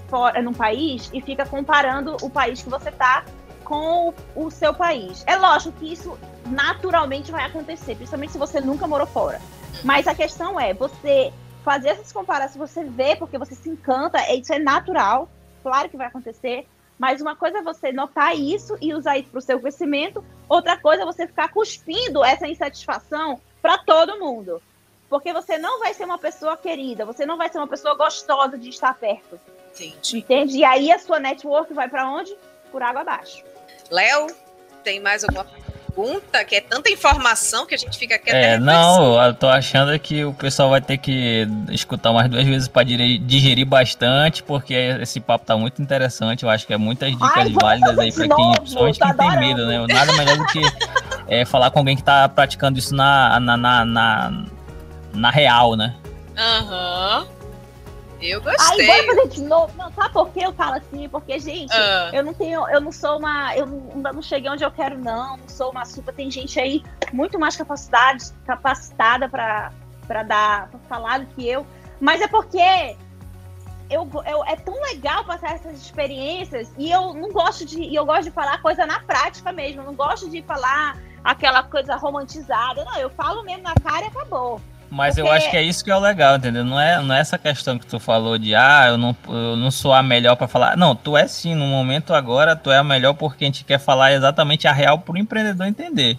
fora num país e fica comparando o país que você está com o, o seu país. É lógico que isso naturalmente vai acontecer, principalmente se você nunca morou fora. Mas a questão é você fazer essas comparações, você vê porque você se encanta, isso é natural, claro que vai acontecer, mas uma coisa é você notar isso e usar isso para o seu crescimento, outra coisa é você ficar cuspindo essa insatisfação para todo mundo. Porque você não vai ser uma pessoa querida, você não vai ser uma pessoa gostosa de estar perto. Entendi. Entende? E aí a sua network vai para onde? Por água abaixo. Léo, tem mais alguma pergunta, que é tanta informação que a gente fica aqui até É, não, eu tô achando que o pessoal vai ter que escutar umas duas vezes para digerir bastante, porque esse papo tá muito interessante. Eu acho que é muitas dicas Ai, válidas aí para quem, principalmente quem tem medo, né? Nada melhor do que é, falar com alguém que tá praticando isso na, na, na, na, na real, né? Aham. Uhum. Eu gostei. Aí bora fazer de novo. Não, sabe por que eu falo assim? Porque, gente, uh. eu não tenho, eu não sou uma. Eu não, não cheguei onde eu quero, não. Não sou uma super. Tem gente aí muito mais capacidade, capacitada para dar, pra falar do que eu. Mas é porque eu, eu, é tão legal passar essas experiências e eu não gosto de. E eu gosto de falar coisa na prática mesmo. Eu não gosto de falar aquela coisa romantizada. Não, eu falo mesmo na cara e acabou. Mas Porque... eu acho que é isso que é o legal, entendeu? Não é, não é essa questão que tu falou de, ah, eu não, eu não sou a melhor para falar. Não, tu é sim, no momento agora, tu é a melhor porque a gente quer falar exatamente a real para o empreendedor entender.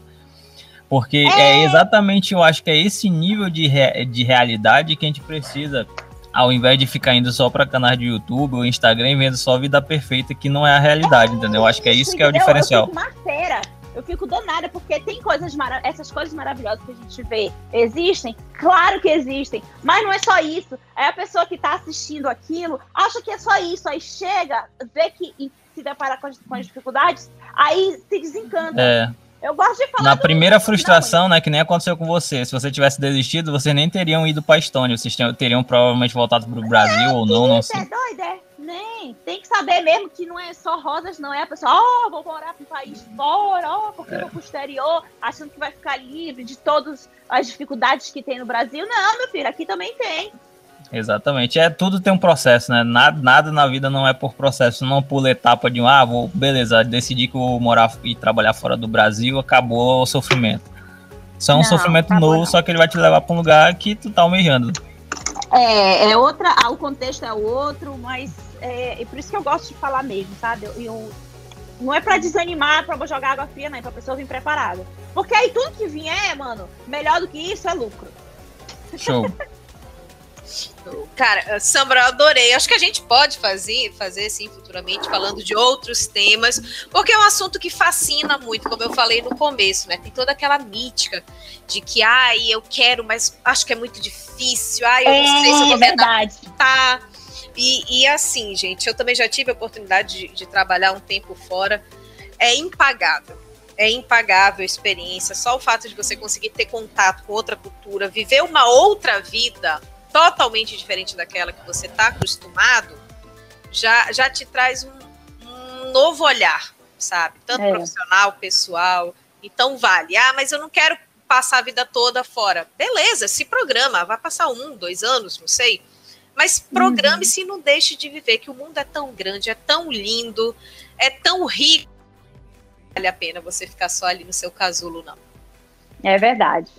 Porque é. é. exatamente, eu acho que é esse nível de, re, de realidade que a gente precisa, ao invés de ficar indo só para canais de YouTube ou Instagram e vendo só vida perfeita, que não é a realidade, é, entendeu? Eu acho que é isso que é o diferencial. Eu. Eu fico danada, porque tem coisas essas coisas maravilhosas que a gente vê. Existem? Claro que existem. Mas não é só isso. É a pessoa que está assistindo aquilo, acha que é só isso. Aí chega, vê que se depara com as, com as dificuldades, aí se desencanta. É. Eu gosto de falar. Na primeira frustração, né, que nem aconteceu com você. Se você tivesse desistido, vocês nem teriam ido para a Estônia. Vocês teriam provavelmente voltado para o Brasil é, ou não, não sei. É doido, é? Nem. Tem que saber mesmo que não é só rosas, não. É a pessoa, ó, oh, vou morar para um país fora, ó, oh, porque é. vou pro exterior, achando que vai ficar livre de todas as dificuldades que tem no Brasil. Não, meu filho, aqui também tem. Exatamente. É tudo tem um processo, né? Nada, nada na vida não é por processo, não pula etapa de um, ah, vou, beleza, decidi que vou morar e trabalhar fora do Brasil, acabou o sofrimento. Só é um não, sofrimento novo, não. só que ele vai te levar para um lugar que tu tá almejando. É, é outra, o contexto é outro, mas é, é por isso que eu gosto de falar mesmo, sabe? Eu, eu não é para desanimar, para jogar água fria, não, é pra pessoa vir preparada. Porque aí tudo que vier, mano, melhor do que isso é lucro. Show. Cara, Sambra, eu adorei. Acho que a gente pode fazer, fazer sim futuramente, falando de outros temas, porque é um assunto que fascina muito, como eu falei no começo, né? Tem toda aquela mítica de que, ai, eu quero, mas acho que é muito difícil, ai, eu não sei se eu vou é verdade. Tá. E, e assim, gente, eu também já tive a oportunidade de, de trabalhar um tempo fora. É impagável é impagável a experiência. Só o fato de você conseguir ter contato com outra cultura, viver uma outra vida totalmente diferente daquela que você está acostumado, já, já te traz um, um novo olhar, sabe? Tanto é. profissional, pessoal. Então vale. Ah, mas eu não quero passar a vida toda fora. Beleza, se programa, vai passar um, dois anos, não sei. Mas programe-se uhum. e não deixe de viver, que o mundo é tão grande, é tão lindo, é tão rico. Vale a pena você ficar só ali no seu casulo, não. É verdade.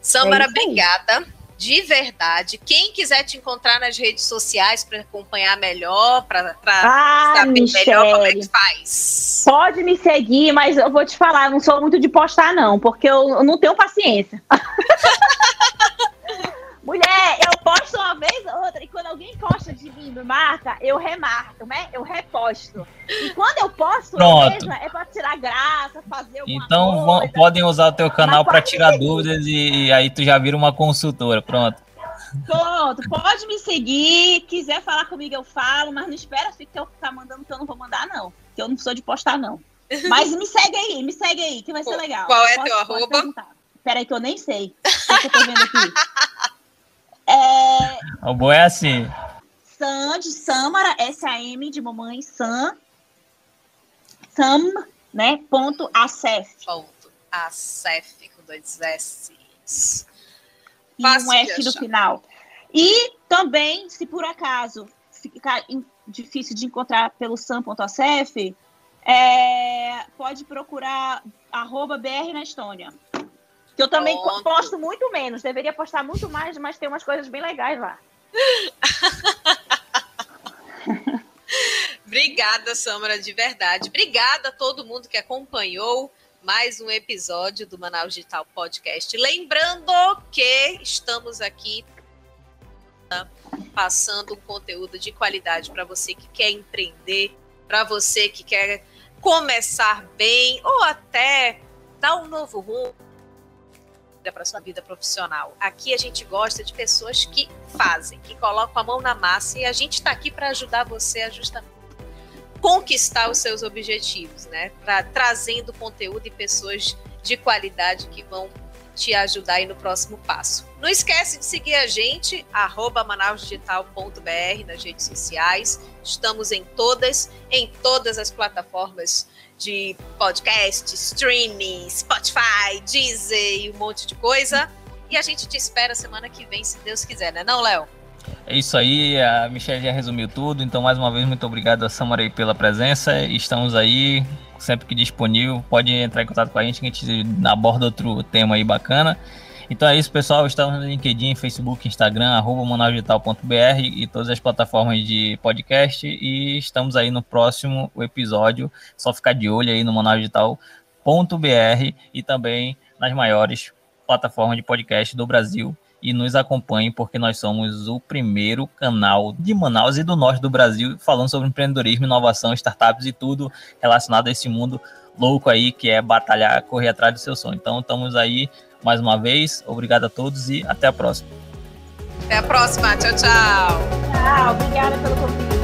Samara, é obrigada de verdade. Quem quiser te encontrar nas redes sociais para acompanhar melhor, para ah, saber Michele. melhor como é que faz. Pode me seguir, mas eu vou te falar, não sou muito de postar, não, porque eu, eu não tenho paciência. Mulher, eu posto uma vez ou outra, e quando alguém posta de mim, me marca, eu remarco, né? Eu reposto. E quando eu posto mesmo, é pra tirar graça, fazer alguma Então coisa. podem usar o teu canal para tirar dúvidas e, e aí tu já vira uma consultora, pronto. Pronto, pode me seguir, quiser falar comigo eu falo, mas não espera que eu ficar mandando que eu não vou mandar não, que eu não sou de postar não. Mas me segue aí, me segue aí, que vai ser legal. Qual é pode, teu arroba? Peraí que eu nem sei. O que eu tô vendo aqui. É... O bom é assim. Sam de Samara, S-A-M de mamãe, Sam. Sam, né? Ponto Acef. Ponto Acef, com dois S. E um F no final. E também, se por acaso ficar difícil de encontrar pelo sam.acef, é, pode procurar arroba BR na Estônia. Que eu também Pronto. posto muito menos. Deveria postar muito mais, mas tem umas coisas bem legais lá. Obrigada, Samara, de verdade. Obrigada a todo mundo que acompanhou mais um episódio do Manaus Digital Podcast. Lembrando que estamos aqui passando um conteúdo de qualidade para você que quer empreender, para você que quer começar bem ou até dar um novo rumo para sua vida profissional. Aqui a gente gosta de pessoas que fazem, que colocam a mão na massa e a gente está aqui para ajudar você a justamente conquistar os seus objetivos, né? Pra, trazendo conteúdo e pessoas de qualidade que vão te ajudar aí no próximo passo. Não esquece de seguir a gente, manausdigital.br nas redes sociais. Estamos em todas, em todas as plataformas de podcast, streaming, Spotify, Deezer e um monte de coisa. E a gente te espera semana que vem, se Deus quiser, né não, Léo? É isso aí, a Michelle já resumiu tudo, então mais uma vez muito obrigado a Samarei pela presença, estamos aí sempre que disponível, pode entrar em contato com a gente que a gente aborda outro tema aí bacana. Então é isso, pessoal. Estamos no LinkedIn, Facebook, Instagram, arroba manausdigital.br e todas as plataformas de podcast. E estamos aí no próximo episódio. Só ficar de olho aí no manausdigital.br e também nas maiores plataformas de podcast do Brasil. E nos acompanhe, porque nós somos o primeiro canal de Manaus e do norte do Brasil falando sobre empreendedorismo, inovação, startups e tudo relacionado a esse mundo louco aí, que é batalhar, correr atrás do seu sonho. Então, estamos aí mais uma vez. Obrigado a todos e até a próxima. Até a próxima. Tchau, tchau. Tchau, obrigada pelo convite.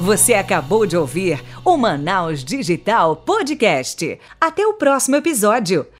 Você acabou de ouvir o Manaus Digital Podcast. Até o próximo episódio.